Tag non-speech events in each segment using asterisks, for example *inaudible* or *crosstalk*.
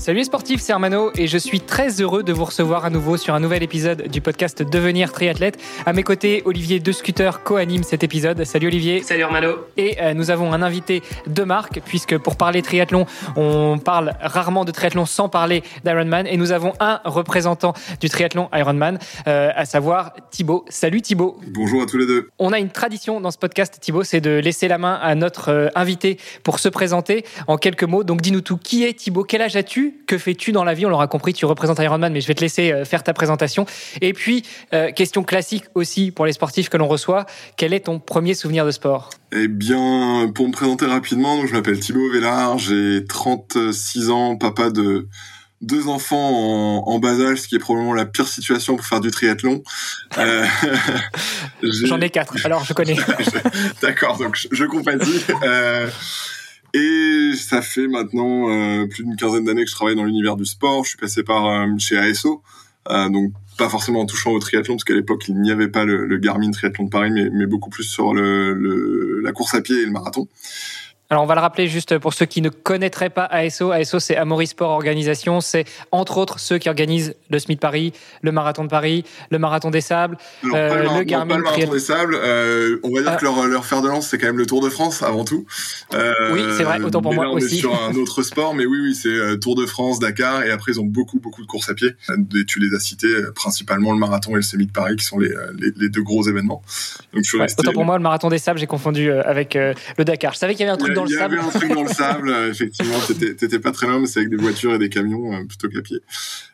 Salut les sportifs, c'est Armano et je suis très heureux de vous recevoir à nouveau sur un nouvel épisode du podcast Devenir triathlète. À mes côtés, Olivier De Scooter co-anime cet épisode. Salut Olivier. Salut Armano. Et euh, nous avons un invité de marque puisque pour parler triathlon, on parle rarement de triathlon sans parler d'Ironman et nous avons un représentant du triathlon Ironman, euh, à savoir Thibaut. Salut Thibaut. Bonjour à tous les deux. On a une tradition dans ce podcast Thibaut, c'est de laisser la main à notre euh, invité pour se présenter en quelques mots. Donc dis-nous tout, qui est Thibaut? Quel âge as-tu? Que fais-tu dans la vie? On l'aura compris, tu représentes Ironman, mais je vais te laisser euh, faire ta présentation. Et puis, euh, question classique aussi pour les sportifs que l'on reçoit, quel est ton premier souvenir de sport? Eh bien, pour me présenter rapidement, je m'appelle Thibaut Vellard, j'ai 36 ans, papa de deux enfants en, bas âge, ce qui est probablement la pire situation pour faire du triathlon. Euh, *laughs* J'en ai quatre, *laughs* alors je connais. *laughs* D'accord, donc je, je compatis. Et ça fait maintenant euh, plus d'une quinzaine d'années que je travaille dans l'univers du sport. Je suis passé par euh, chez ASO, euh, donc pas forcément en touchant au triathlon, parce qu'à l'époque il n'y avait pas le, le, Garmin Triathlon de Paris, mais, mais beaucoup plus sur le, le, la course à pied et le marathon. Alors on va le rappeler juste pour ceux qui ne connaîtraient pas ASO. ASO c'est Amaury Sport Organisation. C'est entre autres ceux qui organisent le SMIT Paris, le Marathon de Paris, le Marathon des Sables, euh, le, le Garmin. Pas le Marathon des Sables. Euh, on va dire ah. que leur, leur fer de lance c'est quand même le Tour de France avant tout. Euh, oui c'est vrai. Autant pour moi on aussi. Est sur un autre sport, mais oui oui c'est Tour de France, Dakar et après ils ont beaucoup beaucoup de courses à pied. Et tu les as cités principalement le Marathon et le SMIT Paris qui sont les, les, les deux gros événements. Donc, je ouais, resté... Autant pour moi le Marathon des Sables j'ai confondu avec le Dakar. Je savais qu'il y avait un truc dans le sable dans le *laughs* sable. effectivement, t'étais pas très loin, mais c'est avec des voitures et des camions euh, plutôt qu'à pied.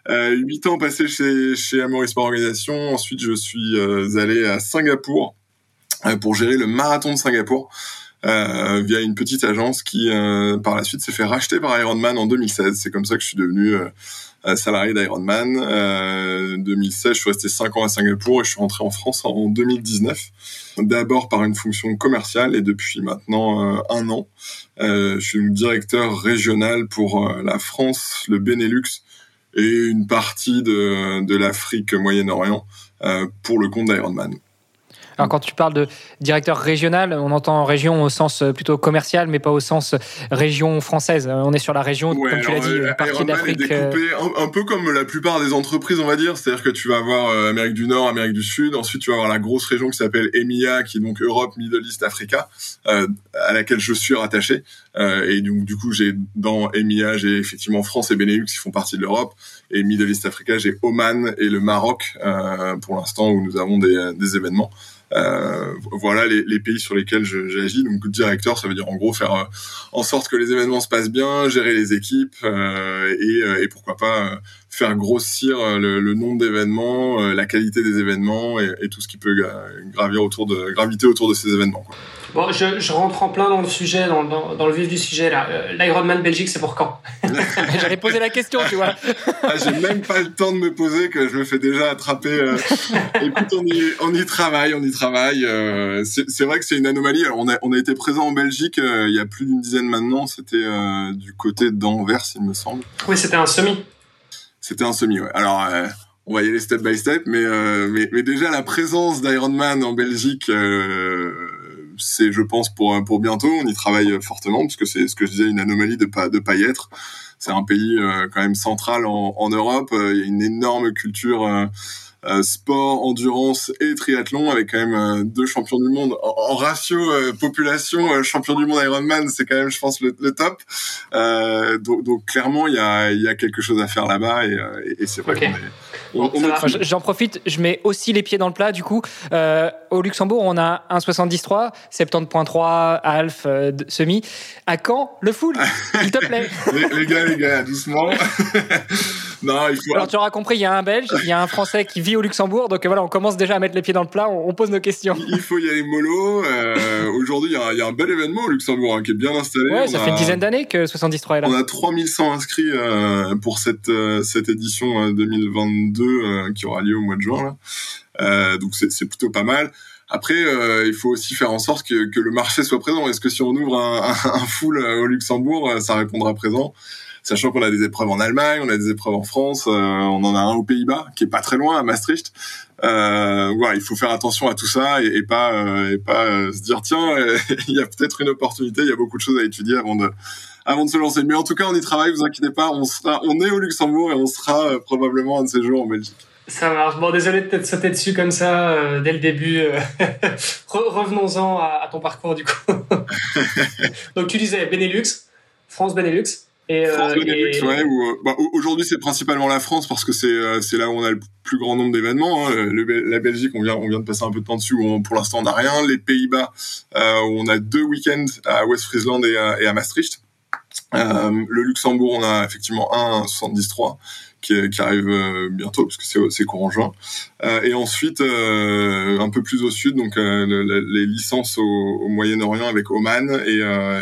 Euh, huit ans passés chez chez Amaury Sport Organisation. Ensuite, je suis euh, allé à Singapour pour gérer le marathon de Singapour. Euh, via une petite agence qui, euh, par la suite, s'est fait racheter par Ironman en 2016. C'est comme ça que je suis devenu euh, salarié d'Ironman. Euh, 2016, je suis resté 5 ans à Singapour et je suis rentré en France en 2019. D'abord par une fonction commerciale et depuis maintenant un an, je suis directeur régional pour la France, le Benelux et une partie de, de l'Afrique Moyen-Orient pour le compte d'Ironman. Alors quand tu parles de directeur régional, on entend région au sens euh, plutôt commercial, mais pas au sens région française. On est sur la région, ouais, comme tu l'as dit, euh, partie d'Afrique. découpé un, un, peu comme la plupart des entreprises, on va dire. C'est-à-dire que tu vas avoir euh, Amérique du Nord, Amérique du Sud. Ensuite, tu vas avoir la grosse région qui s'appelle EMEA, qui est donc Europe, Middle East, Africa, euh, à laquelle je suis rattaché. Euh, et donc, du coup, j'ai dans EMEA, j'ai effectivement France et Benelux qui font partie de l'Europe. Et Middle East, Africa, j'ai Oman et le Maroc pour l'instant où nous avons des, des événements. Euh, voilà les, les, pays sur lesquels j'agis. Donc directeur, ça veut dire en gros faire euh, en sorte que les événements se passent bien, gérer les équipes euh, et, euh, et, pourquoi pas faire grossir le, le nombre d'événements, la qualité des événements et, et, tout ce qui peut gravir autour de graviter autour de ces événements. Quoi. Bon, je, je, rentre en plein dans le sujet, dans, dans, dans le vif du sujet là. Euh, L'Ironman Belgique, c'est pour quand? *laughs* J'allais poser la question, tu vois. ah, J'ai même pas le temps de me poser que je me fais déjà attraper. Euh... Écoute, on y, on y travaille, on y travaille. Euh, c'est vrai que c'est une anomalie. Alors, on a, on a été présent en Belgique euh, il y a plus d'une dizaine maintenant. C'était euh, du côté d'Anvers, il me semble. Oui, c'était un semi. C'était un semi, ouais. Alors on va y aller step by step, mais euh, mais, mais, déjà la présence d'Ironman en Belgique, euh, c'est, je pense, pour pour bientôt. On y travaille fortement parce que c'est ce que je disais, une anomalie de pas de pas y être. C'est un pays euh, quand même central en, en Europe. Il y a une énorme culture. Euh, sport, endurance et triathlon avec quand même euh, deux champions du monde en, en ratio euh, population champion du monde Ironman c'est quand même je pense le, le top donc, donc, clairement il y a, y a quelque chose à faire là-bas et, et c'est vrai okay. J'en profite, je mets aussi les pieds dans le plat. Du coup, euh, au Luxembourg, on a 1,73, 70.3, Alf, euh, semi. À quand le full *laughs* S'il te plaît. les, les, gars, les gars, doucement. *laughs* non, il faut. Alors, tu auras compris, il y a un Belge, il y a un Français qui vit au Luxembourg. Donc voilà, on commence déjà à mettre les pieds dans le plat. On, on pose nos questions. Il faut y aller mollo. Euh, Aujourd'hui, il y, y, a un bel événement au Luxembourg hein, qui est bien installé. Ouais, ça a... fait une dizaine d'années que 73 est là. On a 3100 inscrits euh, pour cette cette édition 2022 euh, qui aura lieu au mois de juin. Là. Euh, donc c'est plutôt pas mal. Après, il faut aussi faire en sorte que, que le marché soit présent. Est-ce que si on ouvre un, *laughs* un, full au Luxembourg, ça répondra présent Sachant qu'on a des épreuves en Allemagne, on a des épreuves en France, on en a un aux Pays-Bas, qui est pas très loin, à Maastricht. Euh, il faut faire attention à tout ça et, pas et pas se dire tiens, *laughs* il y a peut-être une opportunité, il y a beaucoup de choses à étudier avant de avant de se lancer. Mais en tout cas, on y travaille, vous inquiétez pas, on sera, on est au Luxembourg et on sera euh, probablement un de ces jours en Belgique. Ça marche. Bon, désolé de t'être sauté dessus comme ça euh, dès le début. Euh. *laughs* Revenons-en à, ton parcours du coup. *laughs* Donc tu disais Benelux, France Benelux. Et, Benelux, ouais. Bah, aujourd'hui c'est principalement la France parce que c'est c'est là où on a le plus grand nombre d'événements. Hein. la Belgique, on vient on vient de passer un peu de temps dessus. Où pour l'instant on n'a rien. Les Pays-Bas, où on a deux week-ends à West Friesland et à Maastricht. Euh, le Luxembourg, on a effectivement un 73 qui, qui arrive euh, bientôt parce que c'est courant juin. Euh, et ensuite, un peu plus au sud, donc les licences au, Moyen-Orient avec Oman et,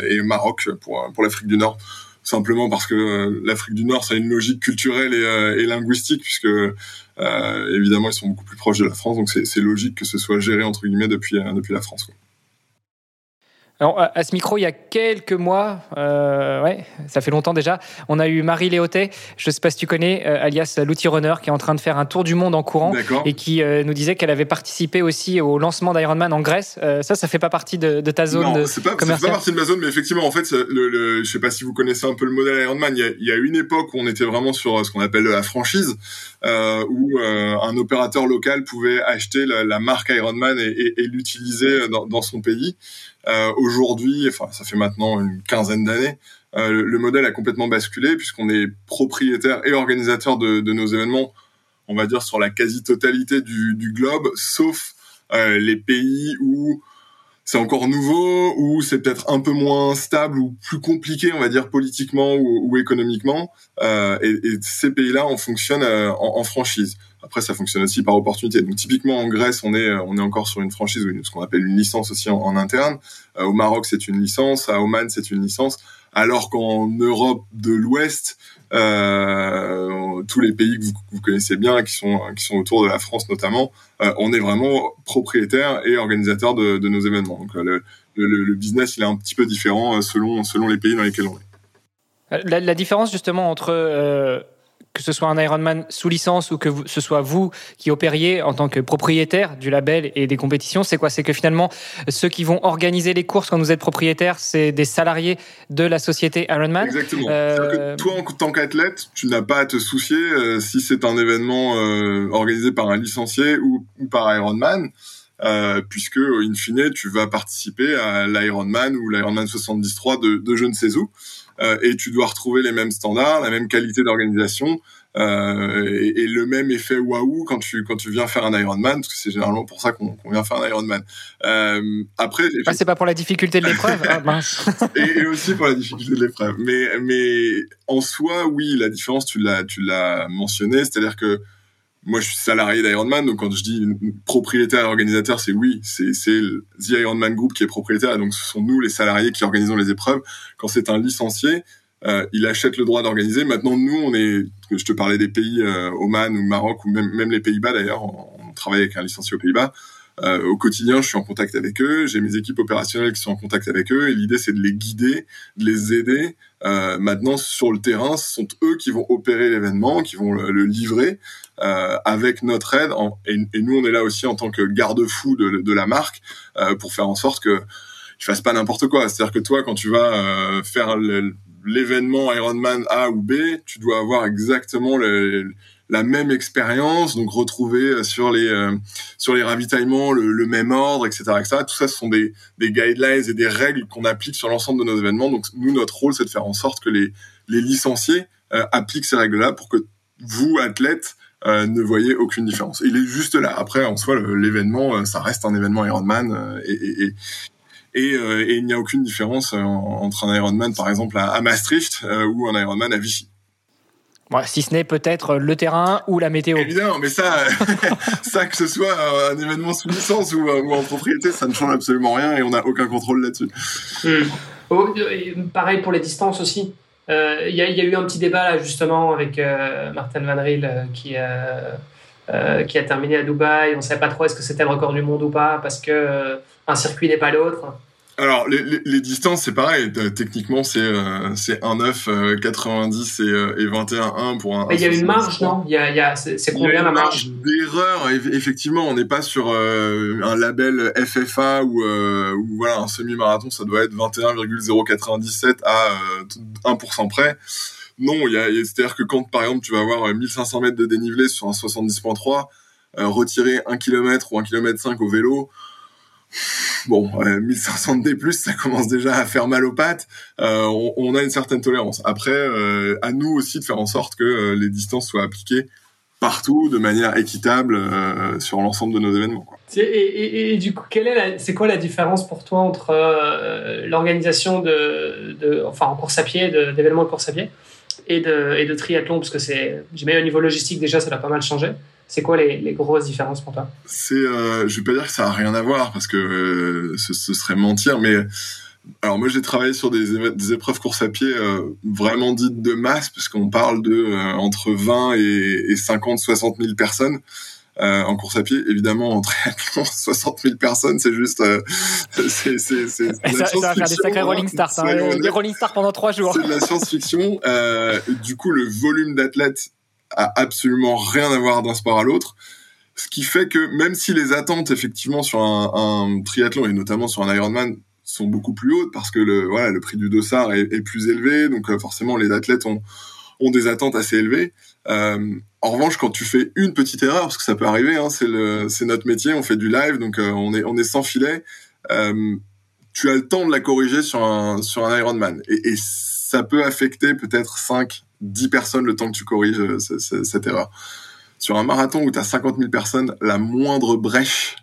et Maroc pour pour l'Afrique du Nord simplement parce que l'Afrique du Nord, ça a une logique culturelle et, et linguistique, puisque euh, évidemment, ils sont beaucoup plus proches de la France, donc c'est logique que ce soit géré entre guillemets depuis depuis la France. Quoi. Alors, à ce micro, il y a quelques mois, euh, ouais, ça fait longtemps déjà, on a eu Marie Léotet, je ne sais pas si tu connais, euh, alias l'outil runner, qui est en train de faire un tour du monde en courant et qui euh, nous disait qu'elle avait participé aussi au lancement d'Ironman en Grèce. Euh, ça, ça fait pas partie de, de ta zone non, c'est pas, pas partie de ma zone, mais effectivement, en fait, le, le, je sais pas si vous connaissez un peu le modèle Ironman. Il y a, il y a une époque où on était vraiment sur ce qu'on appelle la franchise, où un opérateur local pouvait acheter la, la marque Ironman et, et, et l'utiliser dans, dans son pays. Euh, Aujourd'hui, enfin ça fait maintenant une quinzaine d'années, euh, le modèle a complètement basculé puisqu'on est propriétaire et organisateur de, de, nos événements, on va dire sur la quasi-totalité du, du, globe, sauf euh, les pays où c'est encore nouveau, où c'est peut-être un peu moins stable ou plus compliqué, on va dire politiquement ou, ou économiquement. Euh, et, et, ces pays-là, on fonctionne euh, en, en, franchise. Après, ça fonctionne aussi par opportunité. Donc, typiquement en Grèce, on est on est encore sur une franchise, ce qu'on appelle une licence aussi en, en interne. Euh, au Maroc, c'est une licence. À Oman, c'est une licence. Alors qu'en Europe de l'Ouest, euh, tous les pays que vous, connaissez bien, qui sont qui sont autour de la France notamment, euh, on est vraiment propriétaire et organisateur de, de nos événements. Donc le, le, le, business, il est un petit peu différent selon selon les pays dans lesquels on est. La, la différence justement entre euh, que ce soit un Ironman sous licence ou que ce soit vous qui opériez en tant que propriétaire du label et des compétitions, c'est quoi? C'est que finalement, ceux qui vont organiser les courses quand vous êtes propriétaire, c'est des salariés de la société Ironman. Exactement. Euh... Que toi, en tant qu'athlète, tu n'as pas à te soucier euh, si c'est un événement euh, organisé par un licencié ou, ou par Ironman. Euh, puisque in fine tu vas participer à l'Ironman ou l'Ironman 73 de, de je ne sais où euh, et tu dois retrouver les mêmes standards, la même qualité d'organisation euh, et, et, le même effet waouh quand tu quand tu viens faire un Ironman parce que c'est généralement pour ça qu'on qu vient faire un Ironman. Euh, après, ah, c'est pas pour la difficulté de l'épreuve, *laughs* ah, *laughs* et, et, aussi pour la difficulté de l'épreuve. Mais mais en soi, oui, la différence tu l'as tu l'as mentionné, c'est-à-dire que moi, je suis salarié d'Ironman, donc quand je dis propriétaire et organisateur, c'est oui, c'est The Ironman Group qui est propriétaire, donc ce sont nous les salariés qui organisons les épreuves. Quand c'est un licencié, euh, il achète le droit d'organiser. Maintenant, nous, on est, je te parlais des pays euh, Oman ou Maroc ou même, même les Pays-Bas d'ailleurs, on, on, travaille avec un licencié aux Pays-Bas. Euh, au quotidien, je suis en contact avec eux, j'ai mes équipes opérationnelles qui sont en contact avec eux, et l'idée c'est de les guider, de les aider. Euh, maintenant, sur le terrain, ce sont eux qui vont opérer l'événement, qui vont le, livrer euh, avec notre aide. Et, nous, on est là aussi en tant que garde-fou de, de, la marque pour faire en sorte que je fasse pas n'importe quoi. C'est-à-dire que toi, quand tu vas faire l'événement Ironman A ou B, tu dois avoir exactement le la même expérience, donc retrouver euh, sur les euh, sur les ravitaillements le, le, même ordre, etc., etc. Tout ça, ce sont des, des guidelines et des règles qu'on applique sur l'ensemble de nos événements. Donc nous, notre rôle, c'est de faire en sorte que les les licenciés euh, appliquent ces règles-là pour que vous, athlètes, euh, ne voyez aucune différence. Il est juste là. Après, en soi, l'événement, ça reste un événement Ironman et, et, et et, et, il n'y a aucune différence entre un Ironman, par exemple, à, à Maastricht ou un Ironman à Vichy. Bon, si ce n'est peut-être le terrain ou la météo. Évidemment, mais ça, *laughs* ça que ce soit un événement sous licence ou, ou, en propriété, ça ne change absolument rien et on n'a aucun contrôle là-dessus. Mmh. Oh, pareil pour les distances aussi. Il euh, y, y, a eu un petit débat là justement avec euh, Martin Van Riel euh, qui, qui a terminé à Dubaï. On ne savait pas trop est-ce que c'était le record du monde ou pas parce que un circuit n'est pas l'autre. Alors les, les, les, distances c'est pareil techniquement c'est euh, c'est 1,9 90 et, et 21 pour un. il y a une marge non? Il y a, il y a c'est combien la marge, d'erreur effectivement on n'est pas sur euh, un label FFA ou euh, ou voilà un semi-marathon ça doit être 21,097 à 1% près. Non, il y a c'est-à-dire que quand par exemple tu vas avoir 1500 mètres de dénivelé sur un 70.3 retirer 1 km ou 1 km 5 au vélo bon, 1500 D+, ça commence déjà à faire mal aux pattes. Euh, on, a une certaine tolérance. Après, euh, à nous aussi de faire en sorte que euh, les distances soient appliquées partout de manière équitable sur l'ensemble de nos événements. Et, du coup, quelle est c'est quoi la différence pour toi entre l'organisation de, enfin en course à pied, d'événements de, course à pied et de, et de triathlon, parce que c'est, j'imagine au niveau logistique déjà, ça a pas mal changé. C'est quoi les, les, grosses différences pour toi? C'est, euh, je vais pas dire que ça a rien à voir parce que euh, ce, ce, serait mentir, mais alors moi j'ai travaillé sur des, des, épreuves course à pied euh, vraiment dites de masse parce qu'on parle de euh, entre 20 et, et 50, 60 000 personnes. Euh, en course à pied. Évidemment, en triathlon, *laughs* 60 000 personnes, c'est juste. Euh, *laughs* c'est, c'est, c'est, ça, ça, va faire des sacrés rolling stars, hein, des rolling stars pendant trois jours. C'est de la science-fiction. Euh, du coup, le volume d'athlètes a absolument rien à voir d'un sport à l'autre. Ce qui fait que même si les attentes effectivement sur un, triathlon et notamment sur un Ironman sont beaucoup plus hautes parce que le voilà le prix du dossard est, plus élevé, donc euh, forcément les athlètes ont ont des attentes assez élevées. Euh, en revanche, quand tu fais une petite erreur, parce que ça peut arriver, hein, c'est notre métier, on fait du live, donc euh, on est on est sans filet. Tu as le temps de la corriger sur un sur un Ironman et, et ça peut affecter peut-être 5 10 personnes le temps que tu corriges euh, cette erreur. Sur un marathon où tu as 50 000 personnes, la moindre brèche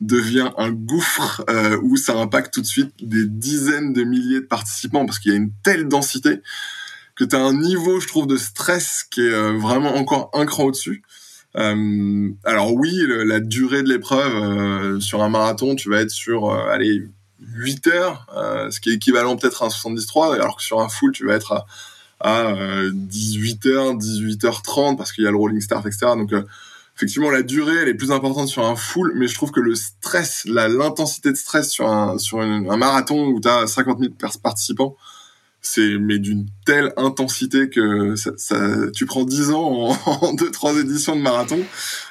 devient un gouffre euh, où ça impacte tout de suite des dizaines de milliers de participants parce qu'il y a une telle densité que tu as un niveau, je trouve, de stress qui est euh, vraiment encore un cran au-dessus. Alors oui, la durée de l'épreuve sur un marathon, tu vas être sur allez 8 heures, ce qui est équivalent peut-être à un 73, alors que sur un full, tu vas être à à 18h, euh, 18h30 parce qu'il y a le rolling start, etc. Donc euh, effectivement la durée elle est plus importante sur un full, mais je trouve que le stress, l'intensité de stress sur un sur un marathon où tu as 50 000 participants, c'est mais d'une telle intensité que ça, ça, tu prends 10 ans *laughs* en, deux trois éditions de marathon.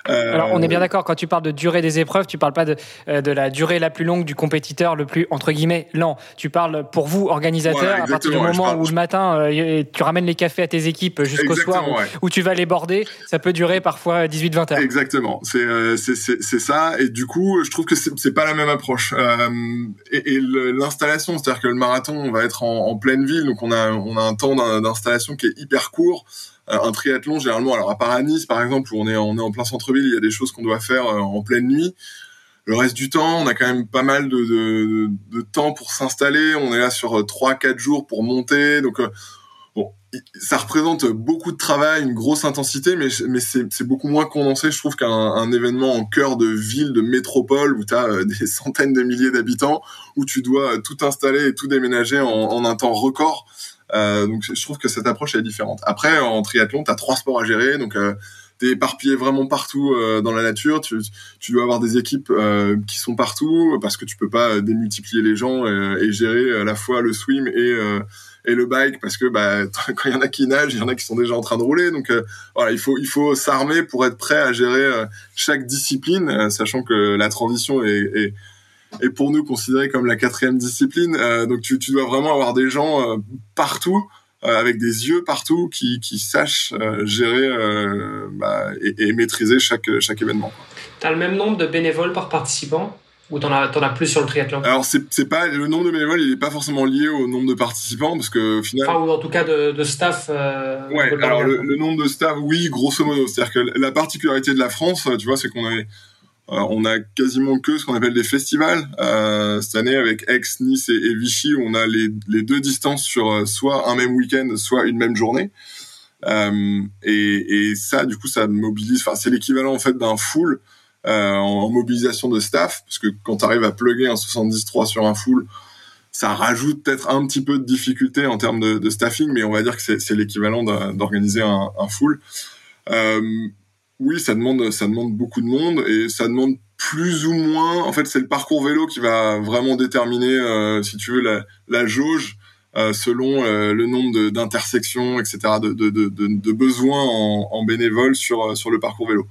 Euh... Alors on est bien d'accord quand tu parles de durée des épreuves, tu parles pas de euh, de la durée la plus longue du compétiteur le plus entre guillemets lent. Tu parles pour vous organisateurs à partir du moment où le matin euh, tu ramènes les cafés à tes équipes jusqu'au soir où, tu vas les border, ça peut durer parfois 18 20 heures. Exactement. C'est euh, c'est ça et du coup, je trouve que c'est pas la même approche. et, et l'installation, c'est-à-dire que le marathon, on va être en, en pleine donc on a on a un temps d'installation qui est hyper court. Euh, un triathlon généralement, alors à part à par exemple où on est on est en plein centre-ville, il y a des choses qu'on doit faire euh, en pleine nuit. Le reste du temps, on a quand même pas mal de, de, de temps pour s'installer. On est là sur 3-4 euh, jours pour monter. Donc, bon, ça représente beaucoup de travail, une grosse intensité, mais, c'est beaucoup moins condensé, je trouve, qu'un un événement en cœur de ville, de métropole, où tu as *laughs* des centaines de milliers d'habitants, où tu dois tout installer et tout déménager en, un temps record. Euh, donc je trouve que cette approche est différente. Après, en triathlon, tu as trois sports à gérer, donc euh, t'es éparpillé vraiment partout euh, dans la nature. Tu, dois avoir des équipes euh, qui sont partout parce que tu peux pas démultiplier les gens et, gérer à la fois le swim et et le bike parce que bah *laughs* quand il y en a qui nagent, il y en a qui sont déjà en train de rouler. Donc voilà, il faut il faut s'armer pour être prêt à gérer chaque discipline, sachant que la transition est, est pour nous considéré comme la quatrième discipline. Euh, donc tu, tu, dois vraiment avoir des gens euh, partout, euh, avec des yeux partout, qui, qui sachent gérer bah, et, et, maîtriser chaque, chaque événement. Tu as le même nombre de bénévoles par participant? Ou t'en as, plus sur le triathlon Alors c'est pas le nombre de bénévoles, il est pas forcément lié au nombre de participants parce que finalement. Enfin, ou en tout cas de, de staff. ouais. Alors le, le, nombre de staff, oui, grosso modo. C'est-à-dire que la particularité de la France, tu vois, c'est qu'on est euh, on a quasiment que ce qu'on appelle des festivals. Euh, cette année, avec Aix, Nice et, Vichy, on a les, deux distances sur euh, soit un même week-end, soit une même journée. et, ça, du coup, ça mobilise. Enfin, c'est l'équivalent en fait d'un full en, mobilisation de staff, parce que quand tu arrives à plugger un 73 sur un full, ça rajoute peut-être un petit peu de difficulté en termes de, staffing, mais on va dire que c'est l'équivalent d'organiser un, full. oui, ça demande, ça demande beaucoup de monde et ça demande plus ou moins. En fait, c'est le parcours vélo qui va vraiment déterminer, euh, si tu veux, la, jauge euh, selon euh, le nombre d'intersections, etc., de, besoins en, en bénévoles sur sur le parcours vélo.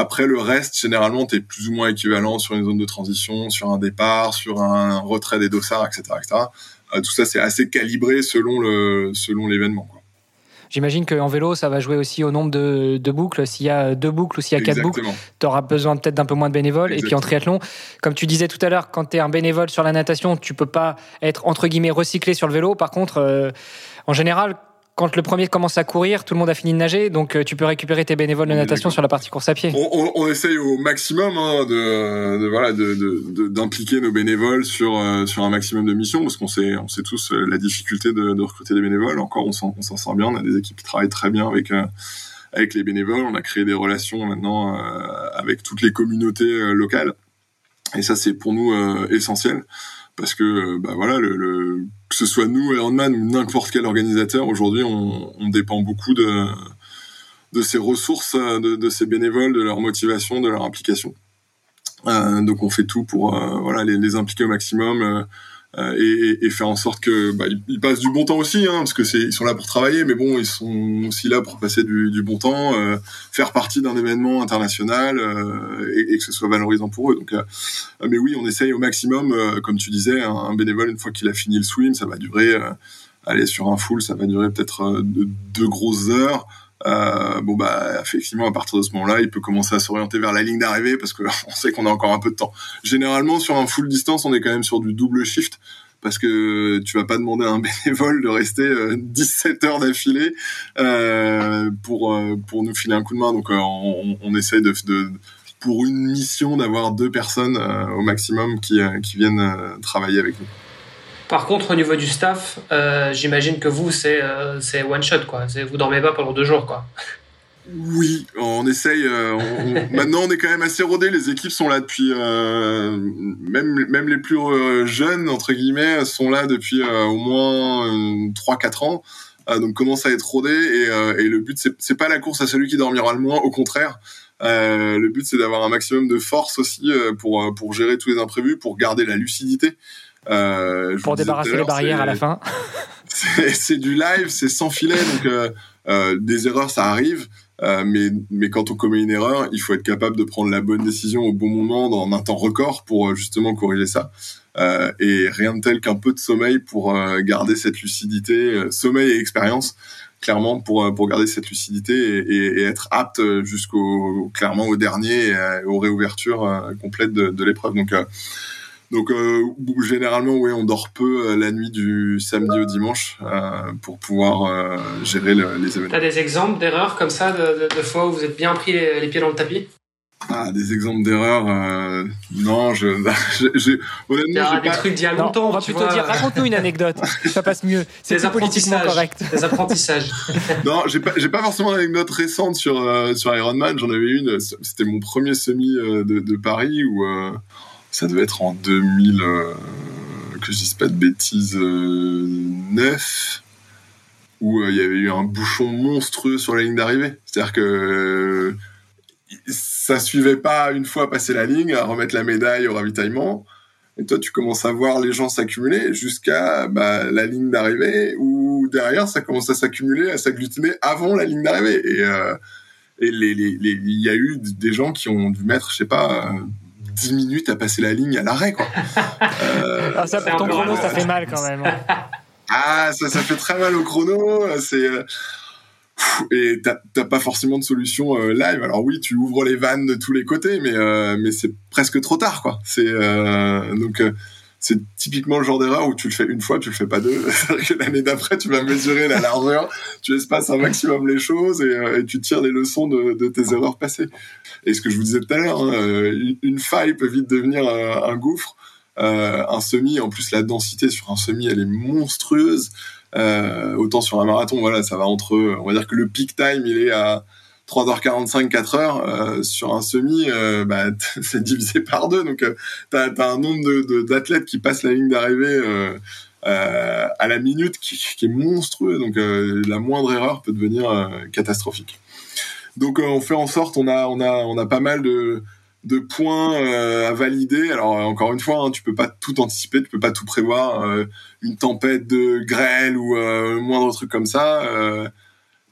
Après, le reste, généralement, tu es plus ou moins équivalent sur une zone de transition, sur un départ, sur un retrait des dossards, etc., etc. tout ça, c'est assez calibré selon le selon l'événement. J'imagine qu'en vélo, ça va jouer aussi au nombre de, boucles. S'il y a deux boucles ou s'il y a quatre boucles, tu auras besoin peut-être d'un peu moins de bénévoles. Et puis en triathlon, comme tu disais tout à l'heure, quand tu es un bénévole sur la natation, tu peux pas être entre guillemets recyclé sur le vélo. Par contre, euh, en général, quand le premier commence à courir, tout le monde a fini de nager, donc euh, tu peux récupérer tes bénévoles de natation sur la partie course à pied. On, essaye au maximum hein, de, voilà d'impliquer nos bénévoles sur euh, sur un maximum de missions parce qu'on sait on sait tous euh, la difficulté de, recruter des bénévoles. Encore on s'en sort bien, on a des équipes qui travaillent très bien avec avec les bénévoles. On a créé des relations maintenant avec toutes les communautés locales et ça c'est pour nous essentiel parce que bah voilà le, que ce soit nous Ironman ou n'importe quel organisateur aujourd'hui on, on, dépend beaucoup de de ces ressources de, de, ces bénévoles de leur motivation de leur implication. Euh, donc on fait tout pour euh, voilà les, les, impliquer au maximum euh, euh, et, et, faire en sorte que bah, ils, passent du bon temps aussi, hein, parce que c'est ils sont là pour travailler, mais bon, ils sont aussi là pour passer du, du bon temps, euh, faire partie d'un événement international euh, et, et, que ce soit valorisant pour eux. Donc, mais oui, on essaye au maximum, comme tu disais, un, bénévole une fois qu'il a fini le swim, ça va durer, aller sur un full, ça va durer peut-être deux grosses heures. Euh, bon bah effectivement à partir de ce moment-là, il peut commencer à s'orienter vers la ligne d'arrivée parce que *laughs* on sait qu'on a encore un peu de temps. Généralement sur un full distance, on est quand même sur du double shift parce que tu vas pas demander à un *laughs* bénévole de rester 17 euh, heures d'affilée euh, pour euh, pour nous filer un coup de main. Donc on, on, essaye de, de pour une mission d'avoir deux personnes au maximum qui qui viennent travailler avec nous. Par contre, au niveau du staff, euh, j'imagine que vous, c'est euh, one shot, quoi. Vous dormez pas pendant deux jours, quoi. Oui, on essaye. Euh, *laughs* maintenant, on est quand même assez rodés. Les équipes sont là depuis, même même les plus jeunes entre guillemets sont là depuis au moins 3-4 ans. donc commence à être rodé et, et le but c'est pas la course à celui qui dormira le moins. Au contraire, le but c'est d'avoir un maximum de force aussi pour pour gérer tous les imprévus, pour garder la lucidité. Euh, pour débarrasser les barrières à la fin. *laughs* C'est du live, c'est sans filet, donc euh, euh, des erreurs ça arrive. mais, mais quand on commet une erreur, il faut être capable de prendre la bonne décision au bon moment, dans un temps record, pour justement corriger ça. et rien de tel qu'un peu de sommeil pour garder cette lucidité, sommeil et expérience, clairement pour pour garder cette lucidité et, et, être apte jusqu'au clairement au dernier, aux réouvertures complètes de, de l'épreuve. Donc donc euh, généralement, oui, on dort peu euh, la nuit du samedi au dimanche euh, pour pouvoir gérer les événements. T'as des exemples d'erreurs comme ça, de, de, fois où vous êtes bien pris les, pieds dans le tapis? Ah, des exemples d'erreurs, non, je, *laughs* j'ai, honnêtement, j'ai des trucs d'il y a longtemps. on va plutôt dire, raconte-nous une anecdote, *laughs* ça passe mieux. C'est politiquement correct. Des apprentissages. *laughs* non, j'ai pas, j'ai pas forcément d'anecdote récente sur sur Ironman. J'en avais une. C'était mon premier semi de, de Paris où ça devait être en 2000, euh, que je dise pas de bêtises, 9, euh, où euh, il y avait eu un bouchon monstrueux sur la ligne d'arrivée. C'est-à-dire que ça suivait pas une fois passé la ligne à remettre la médaille au ravitaillement. Et toi, tu commences à voir les gens s'accumuler jusqu'à bah, la ligne d'arrivée, où derrière, ça commence à s'accumuler, à s'agglutiner avant la ligne d'arrivée. Et il y a eu des gens qui ont dû mettre, je sais pas, 10 minutes à passer la ligne à l'arrêt, quoi. euh, *laughs* ah, ça, pour ton chrono, ça fait mal quand même. Hein. *laughs* ah, ça, ça fait très mal au chrono. C'est euh, et t'as pas forcément de solution euh, live. Alors oui, tu ouvres les vannes de tous les côtés, mais euh, mais c'est presque trop tard, quoi. C'est donc c'est typiquement le genre d'erreur où tu le fais une fois, tu le fais pas deux. *laughs* L'année d'après, tu vas mesurer la largeur, tu espaces un maximum les choses et, et tu tires les leçons de, tes erreurs passées. Et ce que je vous disais tout à l'heure, hein, une, faille peut vite devenir un, gouffre. Euh, un semi, en plus la densité sur un semi, elle est monstrueuse. Euh, autant sur un marathon, voilà, ça va entre, on va dire que le peak time, il est à 3h45, 4h euh, sur un semi, euh, bah, *laughs* c'est divisé par deux. Donc, euh, tu as, un nombre d'athlètes qui passent la ligne d'arrivée à la minute qui, est monstrueux. Donc, la moindre erreur peut devenir catastrophique. Donc on fait en sorte, on a, on a, on a pas mal de, de points à valider. Alors encore une fois, hein, tu peux pas tout anticiper, tu peux pas tout prévoir. une tempête de grêle ou moindre truc comme ça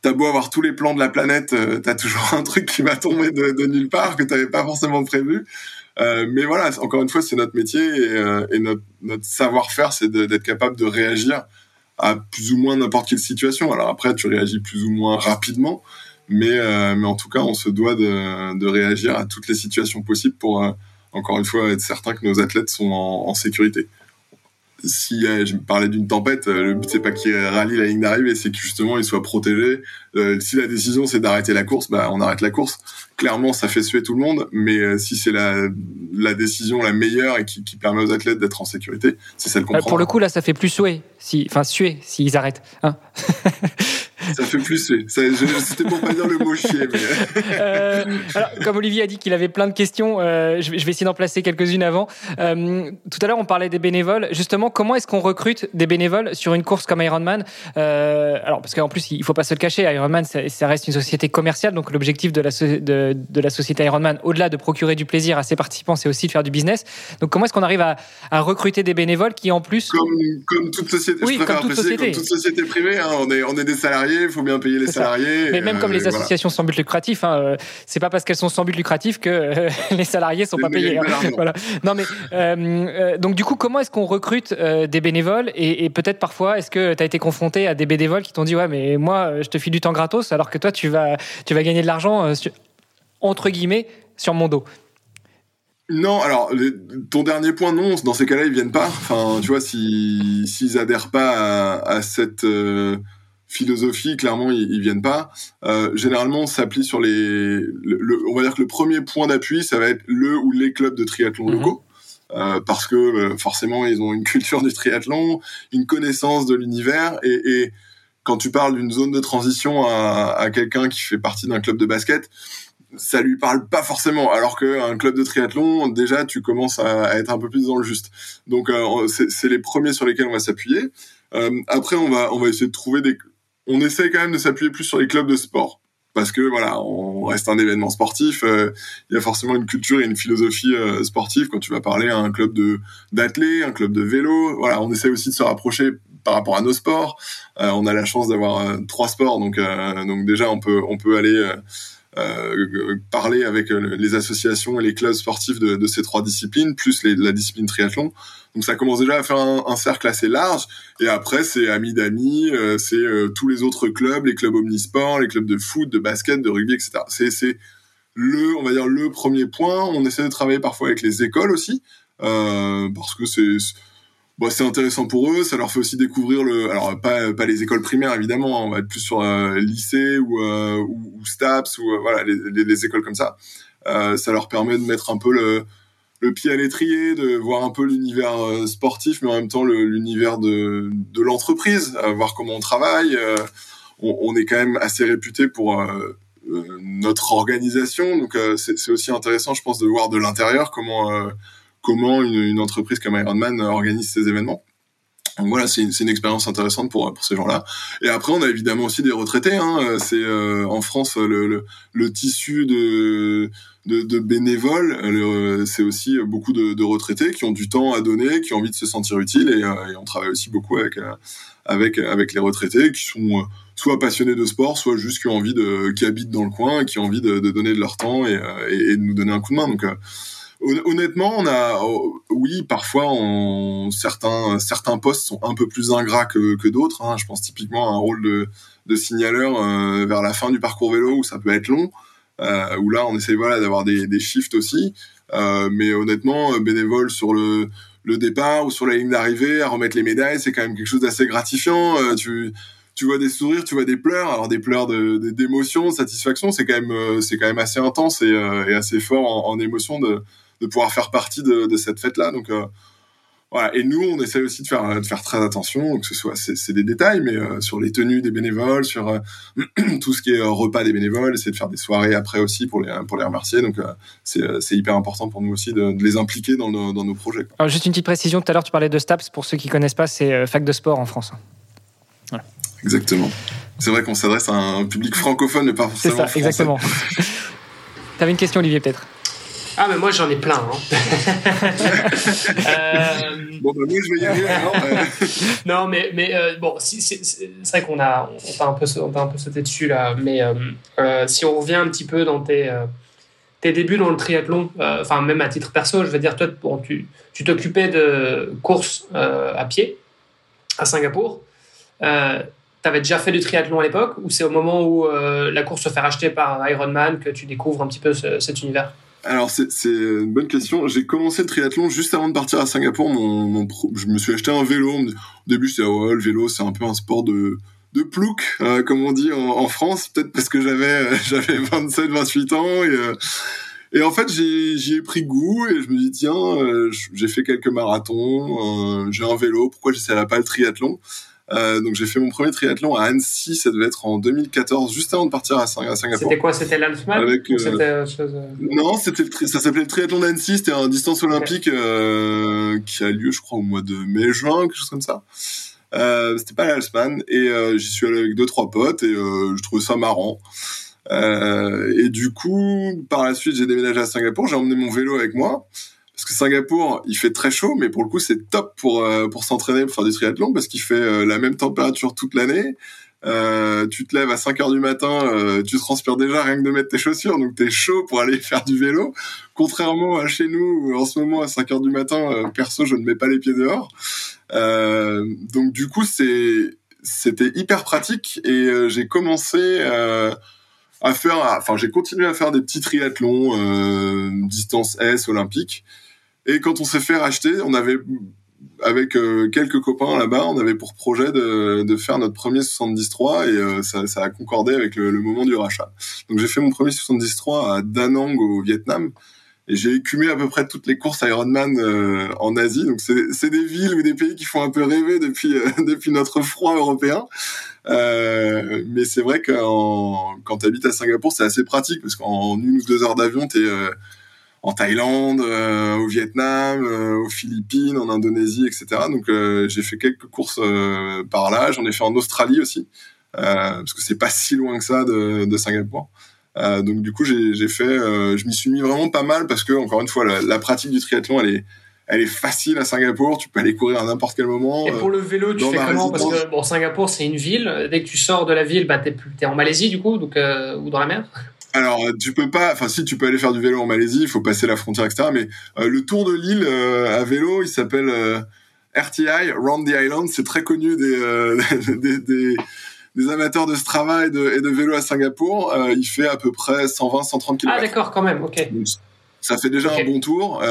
t'as beau avoir tous les plans de la planète, euh, t'as toujours un truc qui va tomber de, nulle part que t'avais pas forcément prévu. Euh, mais voilà, encore une fois, c'est notre métier et, euh, notre, savoir-faire, c'est d'être capable de réagir à plus ou moins n'importe quelle situation. Alors après, tu réagis plus ou moins rapidement, mais, mais en tout cas, on se doit de, réagir à toutes les situations possibles pour, encore une fois, être certain que nos athlètes sont en sécurité si je me parlais d'une tempête, euh, le but c'est pas qu'il rallie la ligne d'arrivée, c'est que justement il soit protégé. Euh, si la décision c'est d'arrêter la course, bah on arrête la course. Clairement, ça fait suer tout le monde, mais euh, si c'est la, la décision la meilleure et qui, qui permet aux athlètes d'être en sécurité, c'est celle qu'on Pour le coup là, ça fait plus suer, si, enfin suer s'ils arrêtent. Hein *laughs* Ça fait plus. C'était pour pas dire le mot chier. Mais... *laughs* Euh, alors, comme Olivier a dit qu'il avait plein de questions, euh, je, vais, essayer d'en placer quelques-unes avant. Euh, tout à l'heure, on parlait des bénévoles. Justement, comment est-ce qu'on recrute des bénévoles sur une course comme Ironman? Alors, parce qu'en plus, il faut pas se le cacher, Ironman, ça, reste une société commerciale. Donc, l'objectif de la, de, de, la société Ironman, au-delà de procurer du plaisir à ses participants, c'est aussi de faire du business. Donc, comment est-ce qu'on arrive à, à, recruter des bénévoles qui, en plus. Comme, comme toute société, oui, comme toute société. Comme toute société privée, hein, on, est, on est des salariés il faut bien payer les salariés. Mais même comme les associations sans but lucratif, hein, euh, c'est pas parce qu'elles sont sans but lucratif que euh, *laughs* les salariés sont pas payés. Hein. Voilà. Non mais euh, donc du coup, comment est-ce qu'on recrute des bénévoles et, peut-être parfois, est-ce que tu as été confronté à des bénévoles qui t'ont dit ouais mais moi je te file du temps gratos alors que toi tu vas tu vas gagner de l'argent entre guillemets sur mon dos? Non, alors ton dernier point, non. Dans ces cas-là, ils viennent pas. Enfin, tu vois, s'ils si, adhèrent pas à, cette philosophie, clairement, ils, viennent pas. Euh, généralement, on s'appuie sur les. Le, on va dire que le premier point d'appui, ça va être le ou les clubs de triathlon mhm. locaux. Euh, parce que euh, forcément ils ont une culture du triathlon, une connaissance de l'univers et, et, quand tu parles d'une zone de transition à, à quelqu'un qui fait partie d'un club de basket, ça lui parle pas forcément. Alors qu'un club de triathlon, déjà tu commences à, à, être un peu plus dans le juste. Donc c'est les premiers sur lesquels on va s'appuyer. Après on va on va essayer de trouver des on essaie quand même de s'appuyer plus sur les clubs de sport parce que voilà, on reste un événement sportif. Euh, il y a forcément une culture et une philosophie euh, sportive quand tu vas parler à un club de d'athlètes, un club de vélo. Voilà, on essaie aussi de se rapprocher par rapport à nos sports. Euh, on a la chance d'avoir trois sports, donc donc déjà on peut on peut aller euh, parler avec euh, les associations et les clubs sportifs de, de ces trois disciplines, plus les, la discipline triathlon. Donc ça commence déjà à faire un, un cercle assez large. Et après, c'est amis d'amis, euh, c'est tous les autres clubs, les clubs omnisports, les clubs de foot, de basket, de rugby, etc. C'est, le, on va dire, le premier point. On essaie de travailler parfois avec les écoles aussi, parce que c'est bon, c'est intéressant pour eux, ça leur fait aussi découvrir le, alors pas pas les écoles primaires évidemment, hein, on va être plus sur euh, lycée ou, euh, ou, STAPS ou euh, voilà les, les, écoles comme ça. Euh, ça leur permet de mettre un peu le le pied à l'étrier, de voir un peu l'univers sportif, mais en même temps l'univers de de l'entreprise, voir comment on travaille. On, on, est quand même assez réputé pour notre organisation, donc c'est aussi intéressant, je pense, de voir de l'intérieur comment comment une, entreprise comme Ironman organise ses événements. Donc voilà, c'est une, une, expérience intéressante pour, pour ces gens-là. Et après, on a évidemment aussi des retraités. Hein. C'est euh, en France le, le, tissu de, de, de bénévoles. C'est aussi beaucoup de, de, retraités qui ont du temps à donner, qui ont envie de se sentir utiles. Et, euh, et on travaille aussi beaucoup avec euh, avec avec les retraités qui sont soit passionnés de sport, soit juste qui ont envie de qui habitent dans le coin, qui ont envie de, de donner de leur temps et, et, de nous donner un coup de main. Donc Honnêtement, on a, oh, oui, parfois, certains, certains postes sont un peu plus ingrats que, d'autres. Hein. Je pense typiquement à un rôle de, de signaleur euh, vers la fin du parcours vélo où ça peut être long, euh, où là, on essaie voilà d'avoir des, des shifts aussi. Euh, mais honnêtement, bénévole sur le, le départ ou sur la ligne d'arrivée, à remettre les médailles, c'est quand même quelque chose d'assez gratifiant. Tu tu vois des sourires, tu vois des pleurs, alors des pleurs d'émotion, de satisfaction, c'est quand même quand même assez intense et, et assez fort en, en émotion de de pouvoir faire partie de, de cette fête-là. Donc euh, voilà. Et nous, on essaie aussi de faire, de faire très attention, que ce soit, c'est des détails, mais euh, sur les tenues des bénévoles, sur euh, *clears throat* tout ce qui est repas des bénévoles, essayer de faire des soirées après aussi pour les, pour les remercier. Donc, c'est hyper important pour nous aussi de, de les impliquer dans nos, dans nos projets. Alors, juste une petite précision, tout à l'heure, tu parlais de STAPS. Pour ceux qui connaissent pas, c'est fac de sport en France. Voilà. Exactement. c'est vrai qu'on s'adresse à un public francophone, mais pas forcément C'est ça, français. exactement. *laughs* T'avais une question, Olivier, peut-être? Ah, mais moi j'en ai plein. Hein. *laughs* Euh, Bon, bah, moi, je vais y aller. alors, *laughs* euh, non, mais, mais euh, bon, si- si- c'est c'est vrai qu'on a, on t'a un, peu, on t'a un peu sauté dessus là, mais euh, euh, si on revient un petit peu dans tes, euh, tes débuts dans le triathlon, euh, enfin même à titre perso, je veux dire, toi, bon, tu tu t'occupais de courses euh, à pied à Singapour. Euh, T'avais déjà fait du triathlon à l'époque ou c'est au moment où euh, la course se fait racheter par Ironman que tu découvres un petit peu ce- cet univers? Alors c'est une bonne question. J'ai commencé le triathlon juste avant de partir à Singapour. Mon, mon pro- je me suis acheté un vélo. Au début, j'étais ouais, le vélo, c'est un peu un sport de de plouc, euh, comme on dit en, France. Peut-être parce que j'avais euh, *laughs* j'avais 27, 28 ans et euh, et en fait j'y ai pris goût et je me dis tiens, euh, j'ai fait quelques marathons, euh, j'ai un vélo. Pourquoi j'essaierais pas le triathlon? Euh, donc j'ai fait mon premier triathlon à Annecy, ça devait être en 2014, juste avant de partir à, Sing- à Singapour. C'était quoi? C'était ou euh, chose euh? Non, c'était tri- ça s'appelait le triathlon d'Annecy, c'était un distance olympique euh, qui a lieu, je crois, au mois de mai-juin, quelque chose comme ça. Euh, c'était pas l'Alsman et euh, j'y suis allé avec deux trois potes et euh, je trouvais ça marrant. Euh, et du coup, par la suite, j'ai déménagé à Singapour, j'ai emmené mon vélo avec moi parce que Singapour, il fait très chaud, mais pour le coup, c'est top pour euh, pour s'entraîner, pour faire du triathlon parce qu'il fait euh, la même température toute l'année. Euh, tu te lèves à 5 heures du matin, tu transpires déjà rien que de mettre tes chaussures, donc t'es chaud pour aller *laughs* faire du vélo. Contrairement à chez nous, en ce moment à 5 heures du matin, perso, je ne mets pas les pieds dehors. Donc du coup, c'est c'était hyper pratique et j'ai commencé à faire, enfin j'ai continué à faire des petits triathlons distance S olympique. Et quand on s'est fait racheter, on avait avec euh, quelques copains là-bas, on avait pour projet de, de faire notre premier 73 et euh, ça, ça a concordé avec le, le moment du rachat. Donc j'ai fait mon premier 73 à Da Nang au Vietnam et j'ai écumé à peu près toutes les courses Ironman euh, en Asie. Donc c'est des villes ou des pays qui font un peu rêver depuis euh, *laughs* depuis notre froid européen. Euh, mais c'est vrai que quand tu habites à Singapour, c'est assez pratique parce qu'en une ou deux heures d'avion, t'es euh, en Thaïlande, euh, au Vietnam, euh, aux Philippines, en Indonésie, etc. Donc euh, j'ai fait quelques courses euh, par là. J'en ai fait en Australie aussi, euh, parce que c'est pas si loin que ça de, de Singapour. Euh, donc du coup j'ai fait, euh, je m'y suis mis vraiment pas mal parce que encore une fois la, la pratique du triathlon elle est elle est facile à Singapour. Tu peux aller courir à n'importe quel moment. Et pour le vélo, tu fais comment? Parce que bon, Singapour, c'est une ville. Dès que tu sors de la ville, bah, t'es plus- t'es en Malaisie du coup, donc euh, ou dans la mer? Alors, euh, tu peux pas, enfin, si tu peux aller faire du vélo en Malaisie, il faut passer la frontière, etc. Mais euh, le tour de l'île euh, à vélo, il s'appelle euh, RTI, Round the Island. C'est très connu des, *laughs* des, des, des amateurs de Strava et de, et de vélo à Singapour. Il fait à peu près 120-130 km. Ah d'accord, quand même. Ok. Donc, ça fait déjà un bon tour.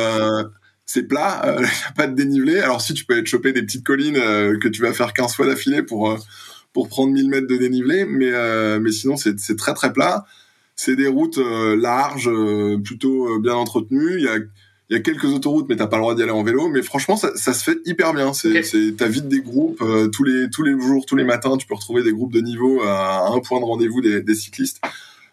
C'est plat, *laughs* il n'y a pas de dénivelé. Alors si tu peux aller te choper des petites collines que tu vas faire 15 fois d'affilée pour pour prendre 1000 mètres de dénivelé, mais mais sinon c'est c'est très très plat. C'est des routes euh, larges, euh, plutôt euh, bien entretenues. Il y a il y a quelques autoroutes, mais t'as pas le droit d'y aller en vélo. Mais franchement, ça, ça se fait hyper bien. C'est, Ok. c'est, t'as vite des groupes euh, tous les tous les jours, tous les matins. Tu peux retrouver des groupes de niveau à un point de rendez-vous des, des cyclistes.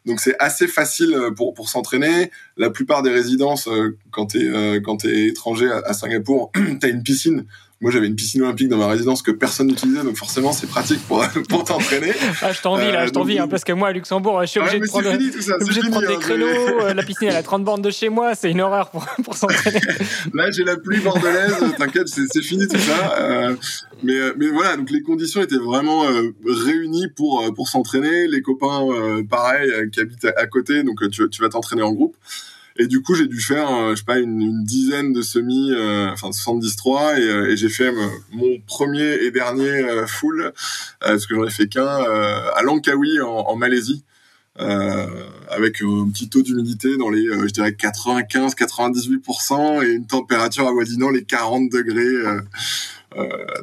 Donc c'est assez facile pour pour s'entraîner. La plupart des résidences, euh, quand t'es euh, quand t'es étranger à, à Singapour, *clears throat* t'as une piscine. Moi, j'avais une piscine olympique dans ma résidence que personne n'utilisait, donc forcément, c'est pratique pour *laughs* pour t'entraîner. Ah, je t'envie, là, Euh, je t'envie, donc- hein, parce que moi, à Luxembourg, je suis obligé de prendre. fini ça. obligé C'est de fini. prendre des hein, créneaux, *laughs* euh, la piscine elle a 30 bornes de chez moi, c'est une horreur pour, pour s'entraîner. *laughs* Là, j'ai la pluie bordelaise, euh, t'inquiète, c'est fini tout ça. Euh, mais, euh, mais voilà, donc les conditions étaient vraiment euh, réunies pour, euh, pour s'entraîner. Les copains, euh, pareil, euh, qui habitent à, côté, donc euh, tu, tu vas t'entraîner en groupe. Et du coup, j'ai dû faire, euh, je sais pas, une, une dizaine de semis, euh, enfin 73, et, euh, et j'ai fait euh, mon premier et dernier full, parce que j'en ai fait qu'un, à Langkawi, en, en Malaisie. Euh, avec un petit taux d'humidité dans les, euh, je dirais 95-98% et une température avoisinant les 40 degrés. euh,